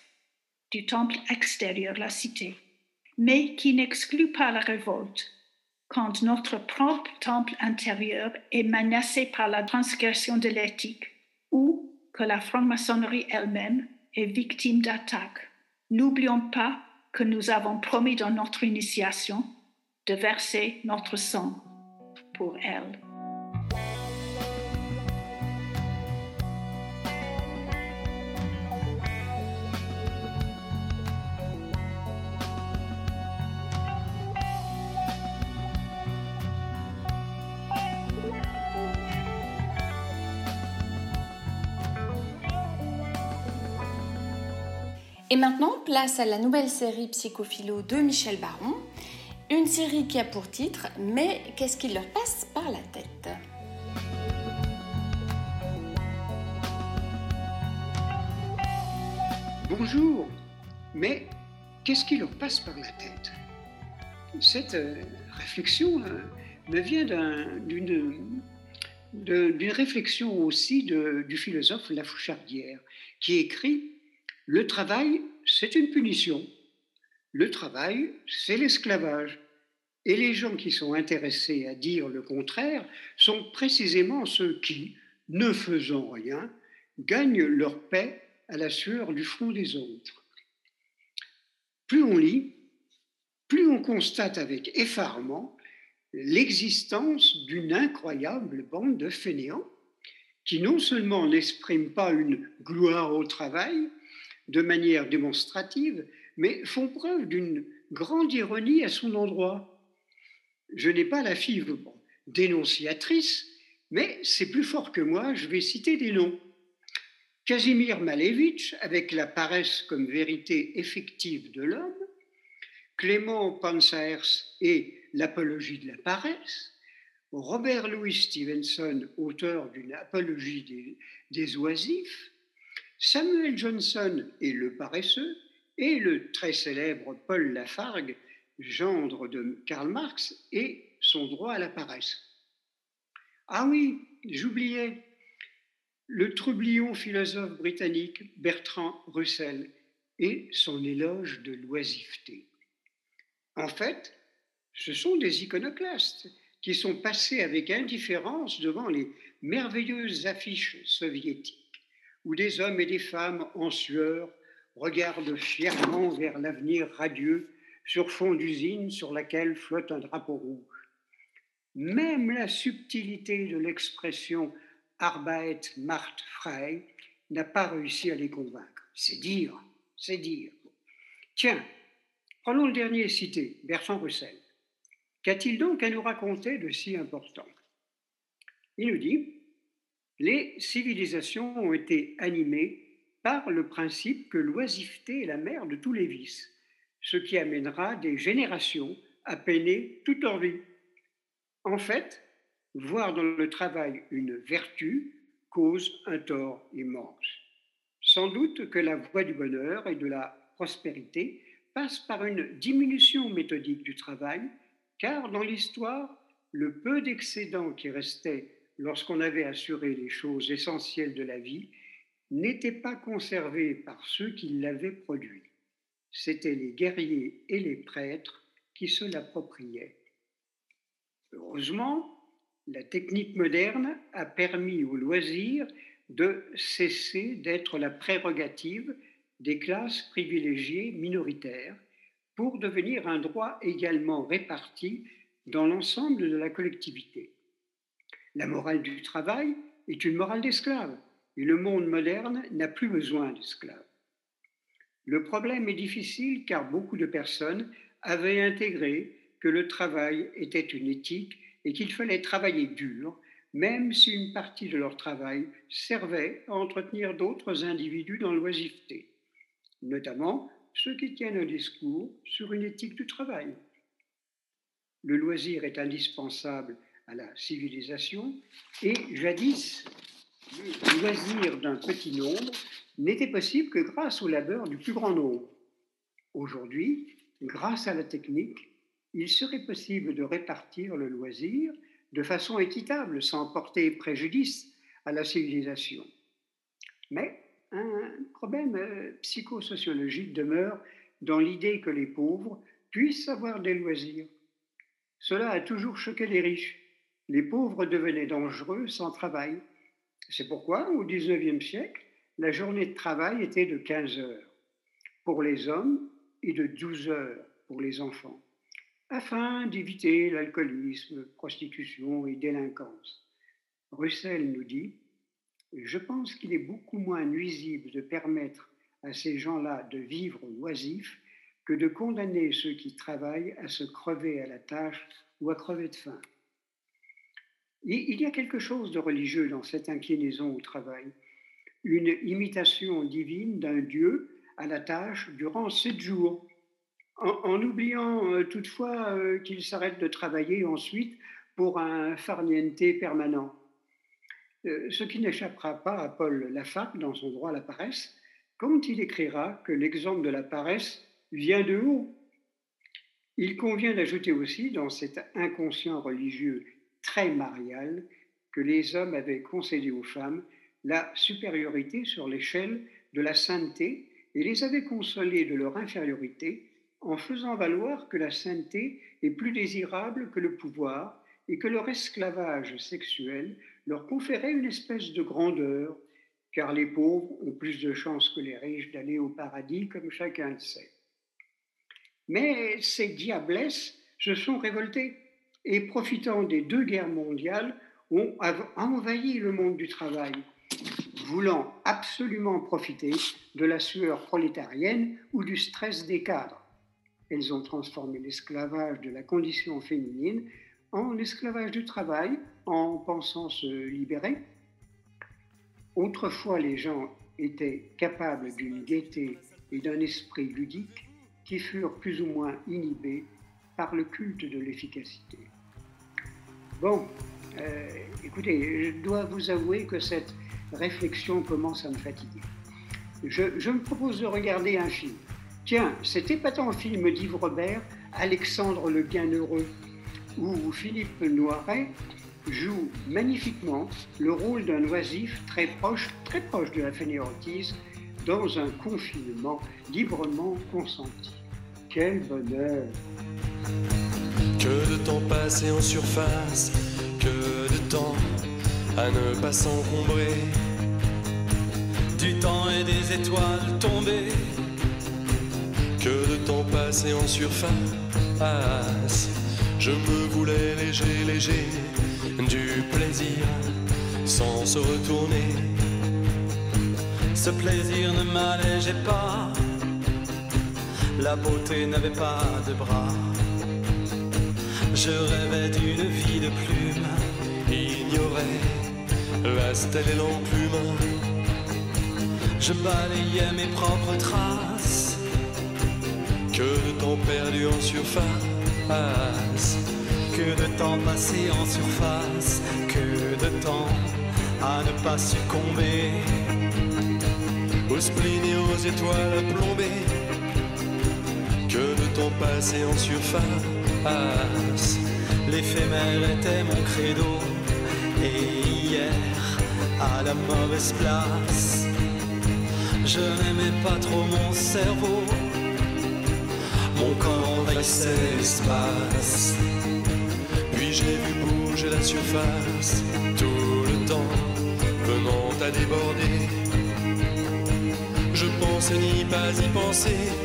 Speaker 9: du temple extérieur, la cité, mais qui n'exclut pas la révolte quand notre propre temple intérieur est menacé par la transgression de l'éthique ou que la franc-maçonnerie elle-même est victime d'attaques. N'oublions pas que nous avons promis dans notre initiation de verser notre sang pour elle.
Speaker 2: Et maintenant, place à la nouvelle série Psychophilo de Michel Baron. Une série qui a pour titre Mais qu'est-ce qui leur passe par la tête?
Speaker 10: Bonjour, mais qu'est-ce qui leur passe par la tête? Cette euh, réflexion euh, me vient d'une d'une réflexion aussi du philosophe Lafouchardière, qui écrit le travail, c'est une punition. Le travail, c'est l'esclavage. Et les gens qui sont intéressés à dire le contraire sont précisément ceux qui, ne faisant rien, gagnent leur paix à la sueur du front des autres. Plus on lit, plus on constate avec effarement l'existence d'une incroyable bande de fainéants qui non seulement n'expriment pas une gloire au travail, de manière démonstrative, mais font preuve d'une grande ironie à son endroit. Je n'ai pas la fibre dénonciatrice, mais c'est plus fort que moi, je vais citer des noms. Casimir Malevitch, avec la paresse comme vérité effective de l'homme, Clément Pansaers et l'apologie de la paresse, Robert Louis Stevenson, auteur d'une apologie des, des oisifs, Samuel Johnson et le paresseux, et le très célèbre Paul Lafargue, gendre de Karl Marx, et son droit à la paresse. Ah oui, j'oubliais, le troublion philosophe britannique Bertrand Russell et son éloge de l'oisiveté. En fait, ce sont des iconoclastes qui sont passés avec indifférence devant les merveilleuses affiches soviétiques où des hommes et des femmes en sueur regardent fièrement vers l'avenir radieux sur fond d'usine sur laquelle flotte un drapeau rouge. Même la subtilité de l'expression Arbeit macht frei n'a pas réussi à les convaincre. C'est dire, c'est dire. Tiens, prenons le dernier cité, Bertrand Russell. Qu'a-t-il donc à nous raconter de si important? Il nous dit les civilisations ont été animées par le principe que l'oisiveté est la mère de tous les vices, ce qui amènera des générations à peiner toute leur vie. En fait, voir dans le travail une vertu cause un tort immense. Sans doute que la voie du bonheur et de la prospérité passe par une diminution méthodique du travail, car dans l'histoire, le peu d'excédents qui restaient lorsqu'on avait assuré les choses essentielles de la vie, n'était pas conservé par ceux qui l'avaient produit. C'étaient les guerriers et les prêtres qui se l'appropriaient. Heureusement, la technique moderne a permis au loisir de cesser d'être la prérogative des classes privilégiées minoritaires pour devenir un droit également réparti dans l'ensemble de la collectivité. La morale du travail est une morale d'esclave et le monde moderne n'a plus besoin d'esclaves. Le problème est difficile car beaucoup de personnes avaient intégré que le travail était une éthique et qu'il fallait travailler dur, même si une partie de leur travail servait à entretenir d'autres individus dans l'oisiveté, notamment ceux qui tiennent un discours sur une éthique du travail. Le loisir est indispensable à la civilisation, et jadis, le loisir d'un petit nombre n'était possible que grâce au labeur du plus grand nombre. Aujourd'hui, grâce à la technique, il serait possible de répartir le loisir de façon équitable, sans porter préjudice à la civilisation. Mais un problème euh, psychosociologique demeure dans l'idée que les pauvres puissent avoir des loisirs. Cela a toujours choqué les riches les pauvres devenaient dangereux sans travail. C'est pourquoi, au XIXe siècle, la journée de travail était de 15 heures pour les hommes et de 12 heures pour les enfants, afin d'éviter l'alcoolisme, prostitution et délinquance. Russell nous dit Je pense qu'il est beaucoup moins nuisible de permettre à ces gens-là de vivre oisifs que de condamner ceux qui travaillent à se crever à la tâche ou à crever de faim. Il y a quelque chose de religieux dans cette inclinaison au travail, une imitation divine d'un Dieu à la tâche durant sept jours, en, oubliant euh, toutefois euh, qu'il s'arrête de travailler ensuite pour un farniente permanent. Euh, ce qui n'échappera pas à Paul Lafargue dans son droit à la paresse, quand il écrira que l'exemple de la paresse vient de haut. Il convient d'ajouter aussi dans cet inconscient religieux très marial que les hommes avaient concédé aux femmes la supériorité sur l'échelle de la sainteté et les avaient consolées de leur infériorité en faisant valoir que la sainteté est plus désirable que le pouvoir et que leur esclavage sexuel leur conférait une espèce de grandeur, car les pauvres ont plus de chances que les riches d'aller au paradis, comme chacun le sait. Mais ces diablesses se sont révoltées et profitant des deux guerres mondiales, ont envahi le monde du travail, voulant absolument profiter de la sueur prolétarienne ou du stress des cadres. Elles ont transformé l'esclavage de la condition féminine en esclavage du travail, en pensant se libérer. Autrefois, les gens étaient capables d'une gaieté et d'un esprit ludique qui furent plus ou moins inhibés par le culte de l'efficacité. Bon, euh, écoutez, je dois vous avouer que cette réflexion commence à me fatiguer. Je, me propose de regarder un film. Tiens, cet épatant film d'Yves Robert, Alexandre le Bienheureux, où Philippe Noiret joue magnifiquement le rôle d'un oisif très proche, très proche de la fainéantise dans un confinement librement consenti. Quel bonheur!
Speaker 11: Que de temps passé en surface, que de temps à ne pas s'encombrer. Du temps et des étoiles tombées. Que de temps passé en surface. Je me voulais léger, léger du plaisir sans se retourner. Ce plaisir ne m'allégeait pas. La beauté n'avait pas de bras. Je rêvais d'une vie de plume, ignorais la stèle et l'enclume. Je balayais mes propres traces, que de temps perdu en surface, que de temps passé en surface, que de temps à ne pas succomber. Aux spleen et aux étoiles plombées, que de temps passé en surface L'éphémère était mon credo. Et hier, à la mauvaise place, je n'aimais pas trop mon cerveau. Mon corps envahissait l'espace. Puis j'ai vu bouger la surface, tout le temps venant à déborder. Je pensais n'y pas y penser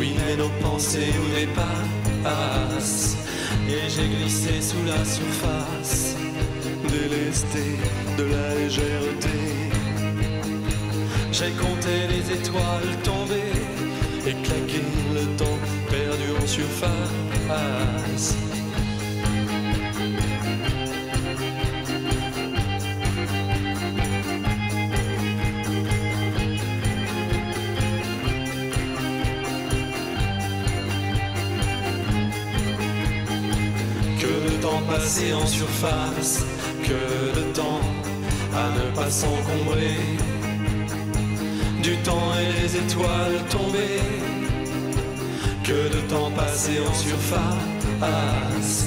Speaker 11: oui, mais nos pensées ou pas Et j'ai glissé sous la surface, délesté de la légèreté. J'ai compté les étoiles tombées et claqué le temps perdu en surface. En surface, que de temps à ne pas s'encombrer, du temps et les étoiles tombées, que de temps passé en surface.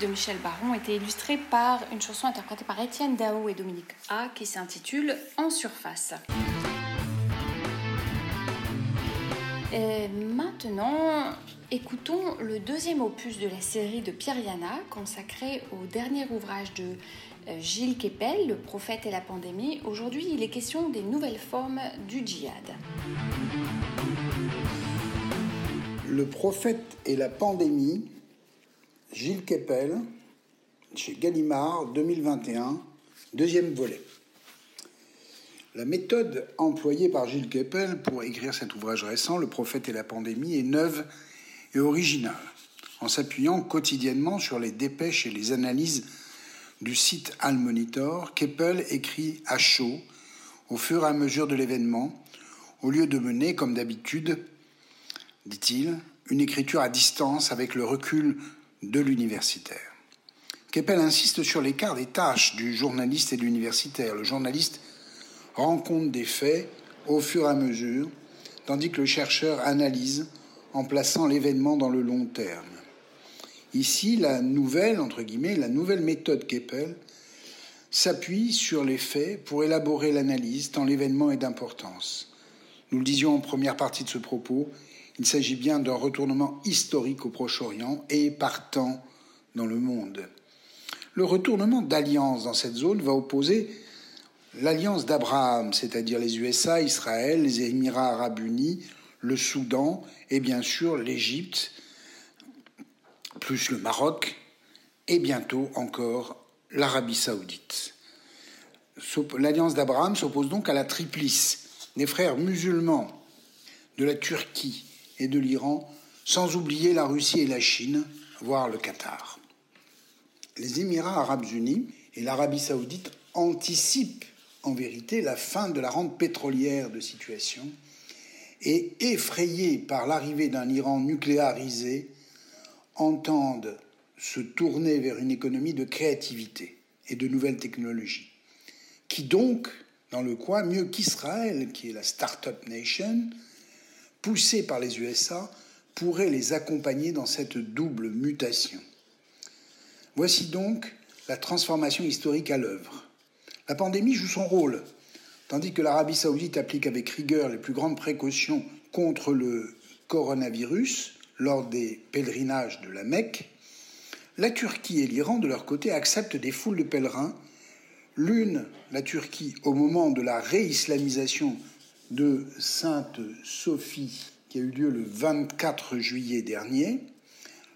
Speaker 2: De Michel Baron était illustrée par une chanson interprétée par Étienne Dao et Dominique A qui s'intitule En surface. Maintenant, écoutons le deuxième opus de la série de Pierre Yana, consacré au dernier ouvrage de euh, Gilles Kepel, Le prophète et la pandémie. Aujourd'hui, il est question des nouvelles formes du djihad.
Speaker 12: Le prophète et la pandémie, Gilles Kepel, chez Gallimard, 2021, deuxième volet. La méthode employée par Gilles Kepel pour écrire cet ouvrage récent, Le prophète et la pandémie, est neuve et originale. En s'appuyant quotidiennement sur les dépêches et les analyses du site Al Monitor, Keppel écrit à chaud, au fur et à mesure de l'événement, au lieu de mener, comme d'habitude, dit-il, une écriture à distance avec le recul de l'universitaire. Keppel insiste sur l'écart des tâches du journaliste et de l'universitaire. Le journaliste rend compte des faits au fur et à mesure, tandis que le chercheur analyse en plaçant l'événement dans le long terme. Ici, la nouvelle, entre guillemets, la nouvelle méthode Keppel s'appuie sur les faits pour élaborer l'analyse tant l'événement est d'importance. Nous le disions en première partie de ce propos, il s'agit bien d'un retournement historique au Proche-Orient et partant dans le monde. Le retournement d'alliance dans cette zone va opposer l'alliance d'Abraham, c'est-à-dire les USA, Israël, les Émirats arabes unis, le Soudan et bien sûr l'Égypte, plus le Maroc et bientôt encore l'Arabie saoudite. L'alliance d'Abraham s'oppose donc à la triplice des frères musulmans de la Turquie et de l'Iran, sans oublier la Russie et la Chine, voire le Qatar. Les Émirats arabes unis et l'Arabie saoudite anticipent en vérité la fin de la rente pétrolière de situation et, effrayés par l'arrivée d'un Iran nucléarisé, entendent se tourner vers une économie de créativité et de nouvelles technologies, qui donc, dans le coin, mieux qu'Israël, qui est la Startup Nation, poussée par les USA, pourrait les accompagner dans cette double mutation. Voici donc la transformation historique à l'œuvre. La pandémie joue son rôle, tandis que l'Arabie saoudite applique avec rigueur les plus grandes précautions contre le coronavirus, lors des pèlerinages de la Mecque, la Turquie et l'Iran, de leur côté, acceptent des foules de pèlerins. L'une, la Turquie, au moment de la réislamisation de Sainte Sophie, qui a eu lieu le 24 juillet dernier.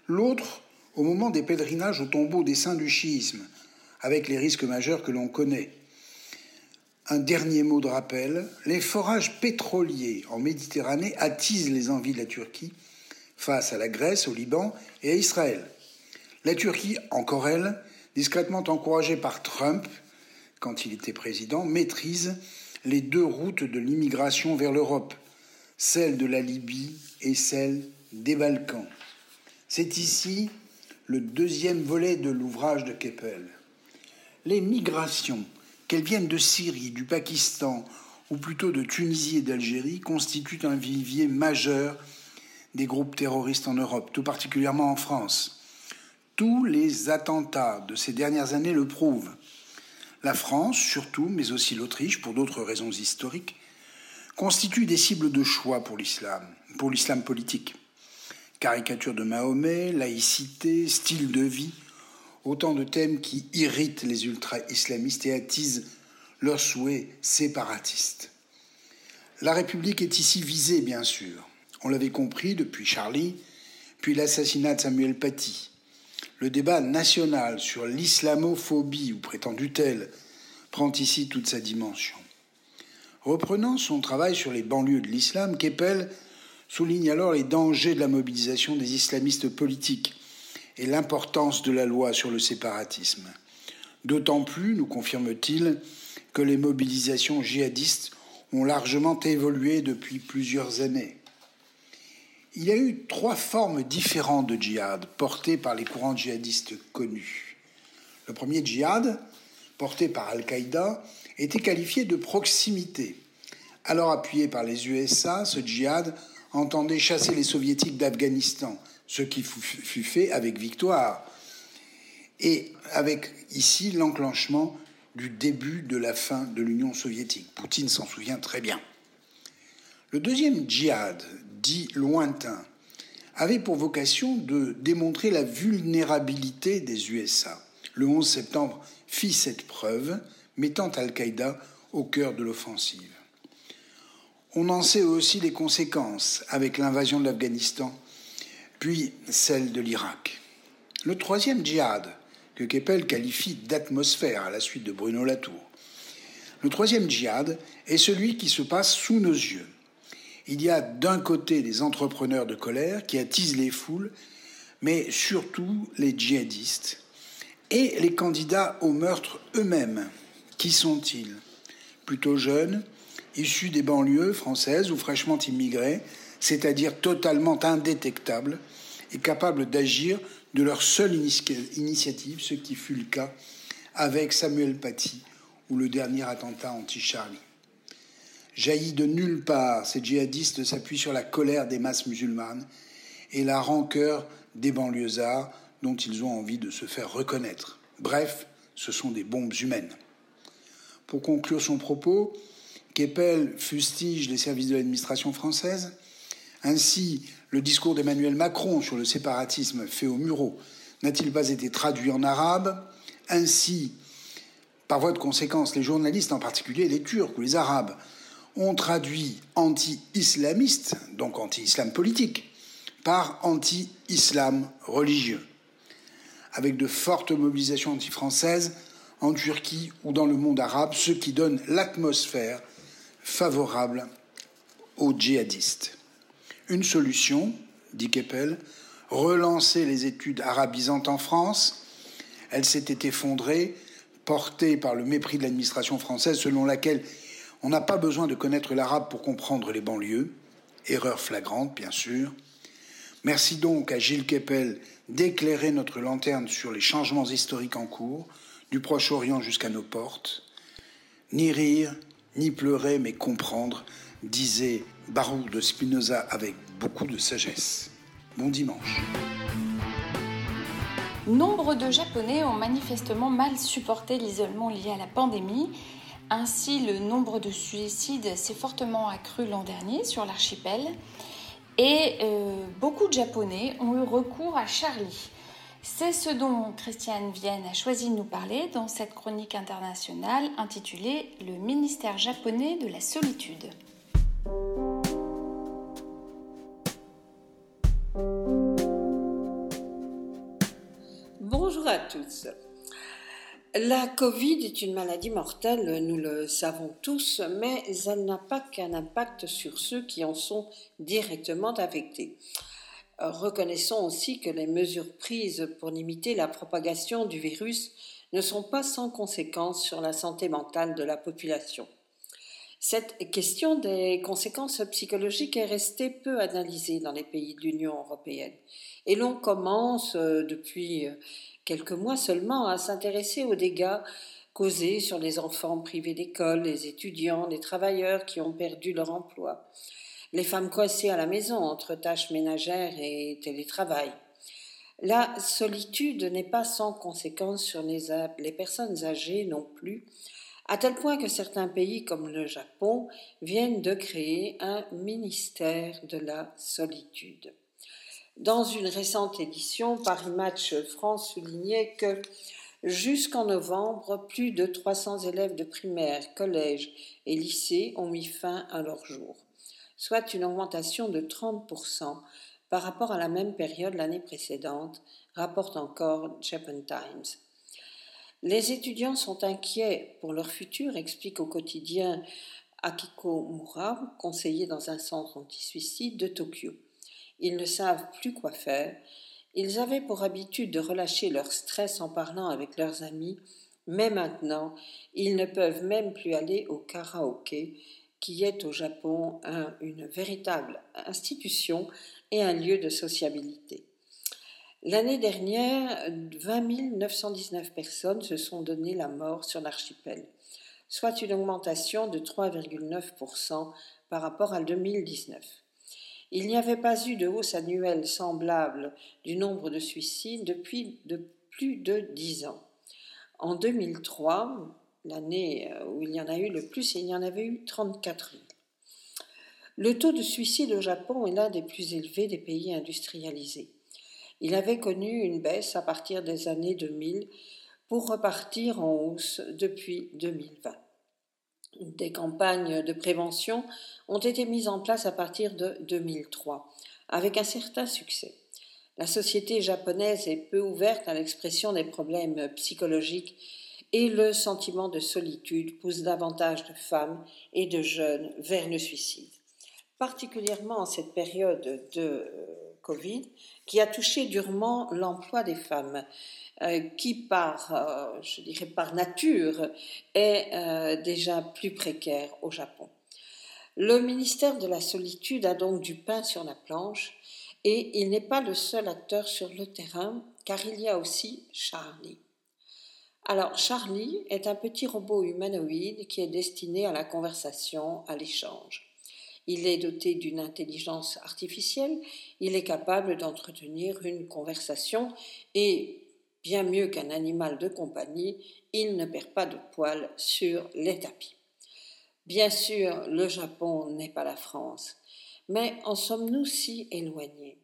Speaker 12: L'autre, au moment des pèlerinages au tombeau des saints du schisme, avec les risques majeurs que l'on connaît. Un dernier mot de rappel, les forages pétroliers en Méditerranée attisent les envies de la Turquie face à la Grèce, au Liban et à Israël. La Turquie, encore elle, discrètement encouragée par Trump, quand il était président, maîtrise les deux routes de l'immigration vers l'Europe, celle de la Libye et celle des Balkans. C'est ici le deuxième volet de l'ouvrage de Keppel. Les migrations, qu'elles viennent de Syrie, du Pakistan, ou plutôt de Tunisie et d'Algérie, constituent un vivier majeur des groupes terroristes en Europe, tout particulièrement en France. Tous les attentats de ces dernières années le prouvent. La France, surtout, mais aussi l'Autriche, pour d'autres raisons historiques, constituent des cibles de choix pour l'islam, pour l'islam politique. Caricature de Mahomet, laïcité, style de vie, autant de thèmes qui irritent les ultra-islamistes et attisent leurs souhaits séparatistes. La République est ici visée, bien sûr. On l'avait compris depuis Charlie, puis l'assassinat de Samuel Paty. Le débat national sur l'islamophobie, ou prétendue telle, prend ici toute sa dimension. Reprenant son travail sur les banlieues de l'islam, Keppel souligne alors les dangers de la mobilisation des islamistes politiques et l'importance de la loi sur le séparatisme. D'autant plus, nous confirme-t-il, que les mobilisations djihadistes ont largement évolué depuis plusieurs années. Il y a eu trois formes différentes de djihad portées par les courants djihadistes connus. Le premier djihad, porté par Al-Qaïda, était qualifié de proximité. Alors appuyé par les USA, ce djihad entendait chasser les soviétiques d'Afghanistan, ce qui fut fait avec victoire, et avec ici l'enclenchement du début de la fin de l'Union soviétique. Poutine s'en souvient très bien. Le deuxième djihad, dit lointain, avait pour vocation de démontrer la vulnérabilité des USA. Le 11 septembre fit cette preuve, mettant Al-Qaïda au cœur de l'offensive. On en sait aussi les conséquences avec l'invasion de l'Afghanistan, puis celle de l'Irak. Le troisième djihad, que Keppel qualifie d'atmosphère à la suite de Bruno Latour. Le troisième djihad est celui qui se passe sous nos yeux. Il y a d'un côté les entrepreneurs de colère qui attisent les foules, mais surtout les djihadistes et les candidats au meurtre eux-mêmes. Qui sont-ils? Plutôt jeunes, issus des banlieues françaises ou fraîchement immigrés, c'est-à-dire totalement indétectables et capables d'agir de leur seule initiative, ce qui fut le cas avec Samuel Paty ou le dernier attentat anti-Charlie. Jaillit de nulle part, ces djihadistes s'appuient sur la colère des masses musulmanes et la rancœur des banlieusards dont ils ont envie de se faire reconnaître. Bref, ce sont des bombes humaines. Pour conclure son propos, Keppel fustige les services de l'administration française. Ainsi, le discours d'Emmanuel Macron sur le séparatisme fait au Murau n'a-t-il pas été traduit en arabe? Ainsi, par voie de conséquence, les journalistes, en particulier les Turcs ou les Arabes, ont traduit anti-islamiste, donc anti-islam politique, par anti-islam religieux, avec de fortes mobilisations anti-françaises en Turquie ou dans le monde arabe, ce qui donne l'atmosphère favorable aux djihadistes. Une solution, dit Keppel, relancer les études arabisantes en France. Elle s'était effondrée, portée par le mépris de l'administration française selon laquelle on n'a pas besoin de connaître l'arabe pour comprendre les banlieues. Erreur flagrante, bien sûr. Merci donc à Gilles Keppel d'éclairer notre lanterne sur les changements historiques en cours, du Proche-Orient jusqu'à nos portes. Ni rire, ni pleurer, mais comprendre, disait Baruch de Spinoza avec beaucoup de sagesse. Bon dimanche.
Speaker 2: Nombre de Japonais ont manifestement mal supporté l'isolement lié à la pandémie ainsi, le nombre de suicides s'est fortement accru l'an dernier sur l'archipel et euh, beaucoup de Japonais ont eu recours à Charlie. C'est ce dont Christiane Vienne a choisi de nous parler dans cette chronique internationale intitulée Le ministère japonais de la solitude.
Speaker 7: Bonjour à tous. La Covid est une maladie mortelle, nous le savons tous, mais elle n'a pas qu'un impact sur ceux qui en sont directement affectés. Reconnaissons aussi que les mesures prises pour limiter la propagation du virus ne sont pas sans conséquences sur la santé mentale de la population. Cette question des conséquences psychologiques est restée peu analysée dans les pays de l'Union européenne. Et l'on commence euh, depuis quelques mois seulement à s'intéresser aux dégâts causés sur les enfants privés d'école, les étudiants, les travailleurs qui ont perdu leur emploi, les femmes coincées à la maison entre tâches ménagères et télétravail. La solitude n'est pas sans conséquence sur les, les personnes âgées non plus, à tel point que certains pays comme le Japon viennent de créer un ministère de la solitude. Dans une récente édition, Paris Match France soulignait que jusqu'en novembre, plus de 300 élèves de primaire, collège et lycée ont mis fin à leur jour, soit une augmentation de 30% par rapport à la même période l'année précédente, rapporte encore Japan Times. Les étudiants sont inquiets pour leur futur, explique au quotidien Akiko Mura, conseiller dans un centre anti-suicide de Tokyo. Ils ne savent plus quoi faire. Ils avaient pour habitude de relâcher leur stress en parlant avec leurs amis, mais maintenant, ils ne peuvent même plus aller au karaoké, qui est au Japon une véritable institution et un lieu de sociabilité. L'année dernière, 20 919 personnes se sont donné la mort sur l'archipel, soit une augmentation de 3,9% par rapport à 2019. Il n'y avait pas eu de hausse annuelle semblable du nombre de suicides depuis de plus de dix ans. En 2003, l'année où il y en a eu le plus, il y en avait eu 34 000. Le taux de suicide au Japon est l'un des plus élevés des pays industrialisés. Il avait connu une baisse à partir des années 2000 pour repartir en hausse depuis 2020. Des campagnes de prévention ont été mises en place à partir de 2003, avec un certain succès. La société japonaise est peu ouverte à l'expression des problèmes psychologiques et le sentiment de solitude pousse davantage de femmes et de jeunes vers le suicide. Particulièrement en cette période de Qui a touché durement l'emploi des femmes, euh, qui par, euh, je dirais par nature, est déjà plus précaire au Japon. Le ministère de la Solitude a donc du pain sur la planche et il n'est pas le seul acteur sur le terrain, car il y a aussi Charlie. Alors, Charlie est un petit robot humanoïde qui est destiné à la conversation, à l'échange. Il est doté d'une intelligence artificielle, il est capable d'entretenir une conversation et, bien mieux qu'un animal de compagnie, il ne perd pas de poils sur les tapis. Bien sûr, le Japon n'est pas la France, mais en sommes-nous si éloignés?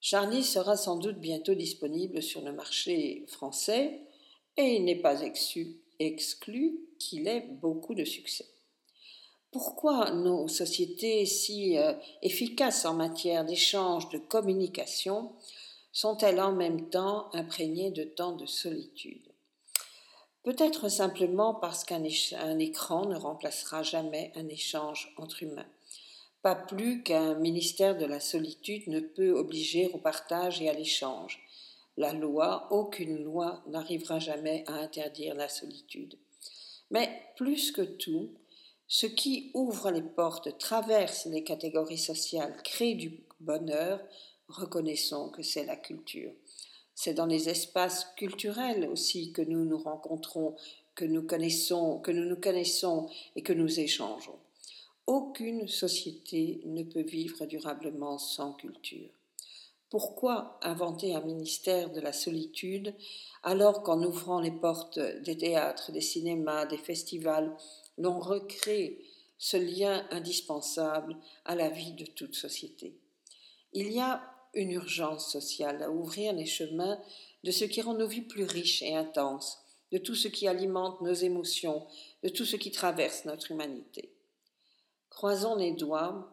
Speaker 7: Charlie sera sans doute bientôt disponible sur le marché français et il n'est pas exclu qu'il ait beaucoup de succès. Pourquoi nos sociétés si euh, efficaces en matière d'échange, de communication, sont-elles en même temps imprégnées de tant de solitude? Peut-être simplement parce qu'un écran ne remplacera jamais un échange entre humains. Pas plus qu'un ministère de la solitude ne peut obliger au partage et à l'échange. La loi, aucune loi n'arrivera jamais à interdire la solitude. Mais plus que tout, ce qui ouvre les portes, traverse les catégories sociales, crée du bonheur, reconnaissons que c'est la culture. C'est dans les espaces culturels aussi que nous nous rencontrons, que nous connaissons, que nous nous connaissons et que nous échangeons. Aucune société ne peut vivre durablement sans culture. Pourquoi inventer un ministère de la solitude alors qu'en ouvrant les portes des théâtres, des cinémas, des festivals, l'on recrée ce lien indispensable à la vie de toute société Il y a une urgence sociale à ouvrir les chemins de ce qui rend nos vies plus riches et intenses, de tout ce qui alimente nos émotions, de tout ce qui traverse notre humanité. Croisons les doigts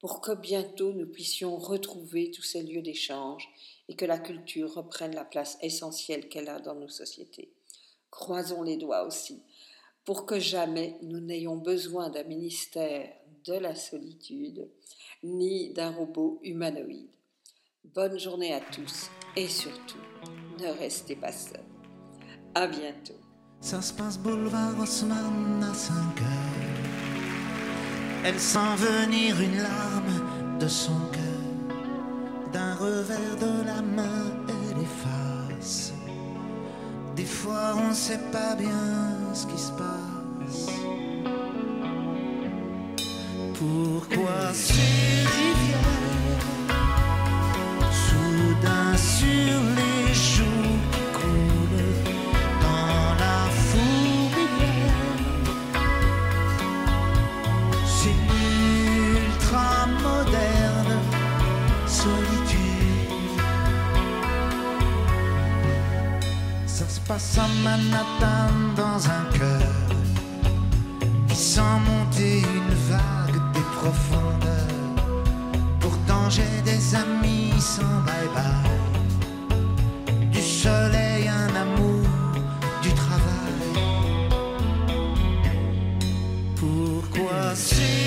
Speaker 7: pour que bientôt nous puissions retrouver tous ces lieux d'échange et que la culture reprenne la place essentielle qu'elle a dans nos sociétés. Croisons les doigts aussi pour que jamais nous n'ayons besoin d'un ministère de la solitude ni d'un robot humanoïde. Bonne journée à tous et surtout, ne restez pas seuls. À bientôt.
Speaker 13: Ça se passe boulevard Haussmann à 5 heures. Elle sent venir une larme de son cœur. D'un revers de la main. Des fois, on sait pas bien ce qui se passe. Pourquoi ces rivières, soudain sur les Ça se passe à Manhattan dans un cœur qui sent monter une vague des profondeurs. Pourtant j'ai des amis sans bye-bye, du soleil, un amour, du travail. Pourquoi ces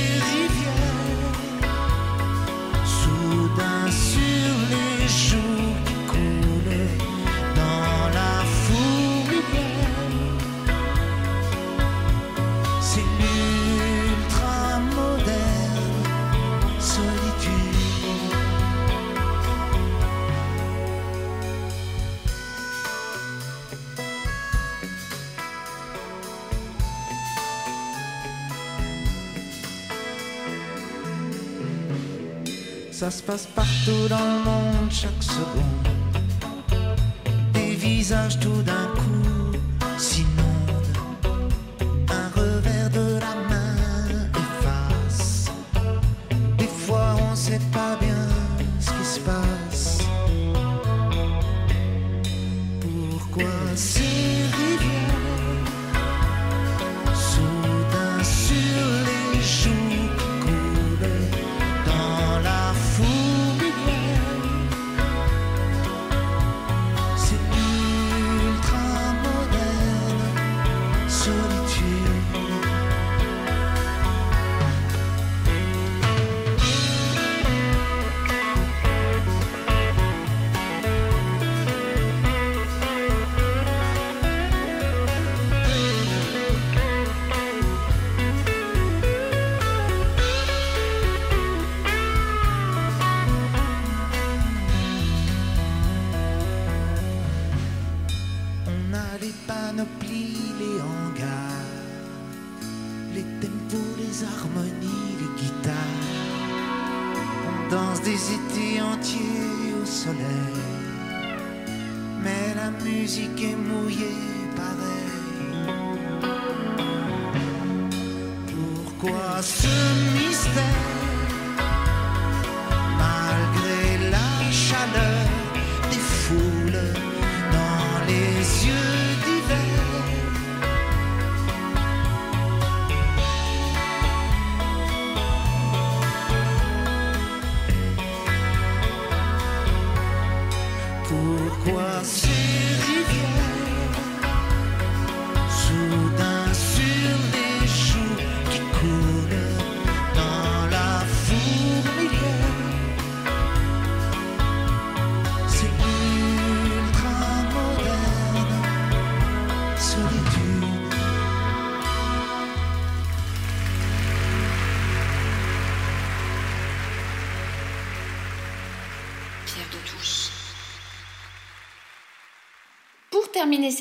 Speaker 13: Ça se passe partout dans le monde chaque seconde. Des visages tout d'un coup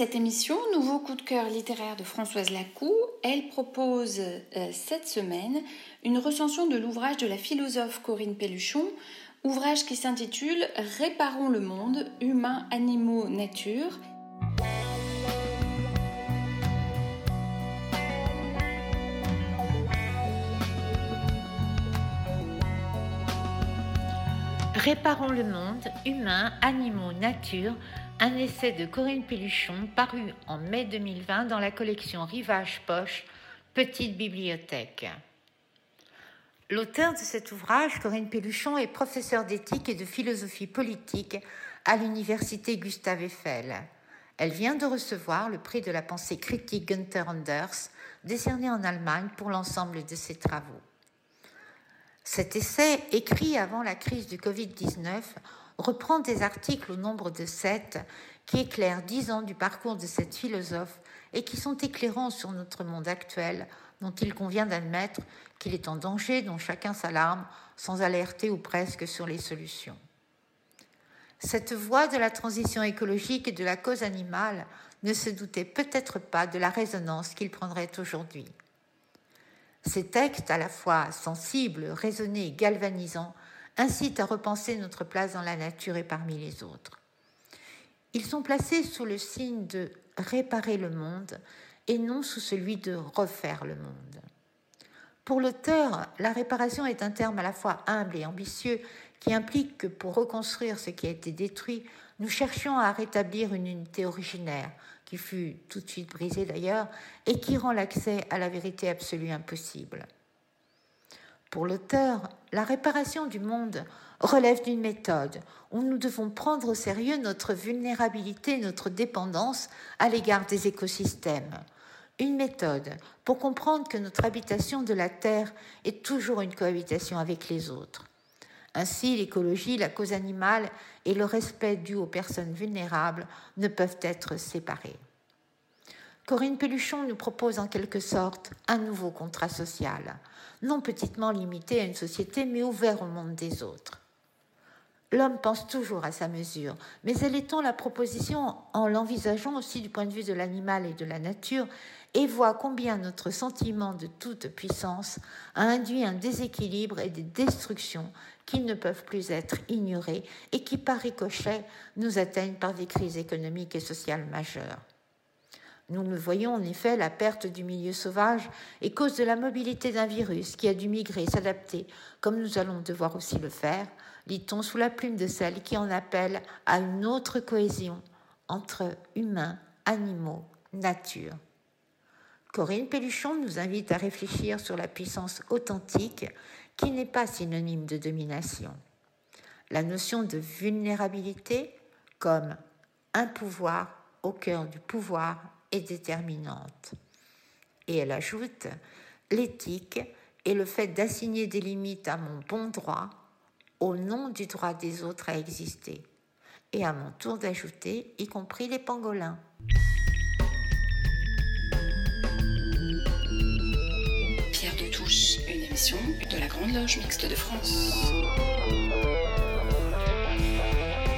Speaker 2: cette émission, nouveau coup de cœur littéraire de Françoise Lacou. Elle propose euh, cette semaine une recension de l'ouvrage de la philosophe Corinne Pelluchon, ouvrage qui s'intitule Réparons le monde, humains, animaux, nature.
Speaker 14: Réparons le monde, humains, animaux, nature, un essai de Corinne Pelluchon paru en mai 2020 dans la collection Rivage Poche, Petite Bibliothèque. L'auteur de cet ouvrage, Corinne Pelluchon, est professeure d'éthique et de philosophie politique à l'université Gustave Eiffel. Elle vient de recevoir le prix de la pensée critique Günther Anders, décerné en Allemagne pour l'ensemble de ses travaux. Cet essai, écrit avant la crise du Covid-19, reprend des articles au nombre de sept qui éclairent dix ans du parcours de cette philosophe et qui sont éclairants sur notre monde actuel, dont il convient d'admettre qu'il est en danger, dont chacun s'alarme, sans alerter ou presque sur les solutions. Cette voie de la transition écologique et de la cause animale ne se doutait peut-être pas de la résonance qu'il prendrait aujourd'hui. Ces textes, à la fois sensibles, raisonnés et galvanisants, incitent à repenser notre place dans la nature et parmi les autres. Ils sont placés sous le signe de réparer le monde et non sous celui de refaire le monde. Pour l'auteur, la réparation est un terme à la fois humble et ambitieux qui implique que pour reconstruire ce qui a été détruit, nous cherchions à rétablir une unité originaire, qui fut tout de suite brisée d'ailleurs, et qui rend l'accès à la vérité absolue impossible. Pour l'auteur, la réparation du monde relève d'une méthode où nous devons prendre au sérieux notre vulnérabilité, notre dépendance à l'égard des écosystèmes. Une méthode pour comprendre que notre habitation de la Terre est toujours une cohabitation avec les autres. Ainsi, l'écologie, la cause animale et le respect dû aux personnes vulnérables ne peuvent être séparés. Corinne Pelluchon nous propose en quelque sorte un nouveau contrat social, non petitement limité à une société, mais ouvert au monde des autres. L'homme pense toujours à sa mesure, mais elle étend la proposition en l'envisageant aussi du point de vue de l'animal et de la nature et voit combien notre sentiment de toute puissance a induit un déséquilibre et des destructions qui ne peuvent plus être ignorés et qui, par ricochet, nous atteignent par des crises économiques et sociales majeures. Nous le voyons en effet, la perte du milieu sauvage est cause de la mobilité d'un virus qui a dû migrer, s'adapter, comme nous allons devoir aussi le faire, lit-on sous la plume de celle qui en appelle à une autre cohésion entre humains, animaux, nature. Corinne Pelluchon nous invite à réfléchir sur la puissance authentique qui n'est pas synonyme de domination. La notion de vulnérabilité comme un pouvoir au cœur du pouvoir est déterminante. Et elle ajoute, l'éthique et le fait d'assigner des limites à mon bon droit au nom du droit des autres à exister. Et à mon tour d'ajouter, y compris les pangolins.
Speaker 1: de la Grande Loge Mixte de France.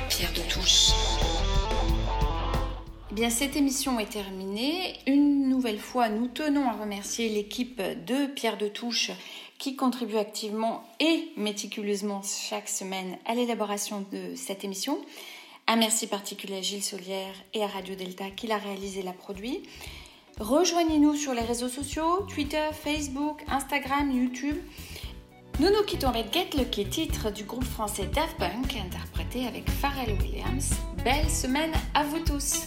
Speaker 1: Pierre de Touche.
Speaker 2: Eh bien, cette émission est terminée. Une nouvelle fois, nous tenons à remercier l'équipe de Pierre de Touche qui contribue activement et méticuleusement chaque semaine à l'élaboration de cette émission. Un merci particulier à Gilles Solière et à Radio Delta qui l'a réalisé et l'a produit. Rejoignez-nous sur les réseaux sociaux, Twitter, Facebook, Instagram, YouTube. Nous nous quittons avec Get Lucky, titre du groupe français Daft Punk, interprété avec Pharrell Williams. Belle semaine à vous tous!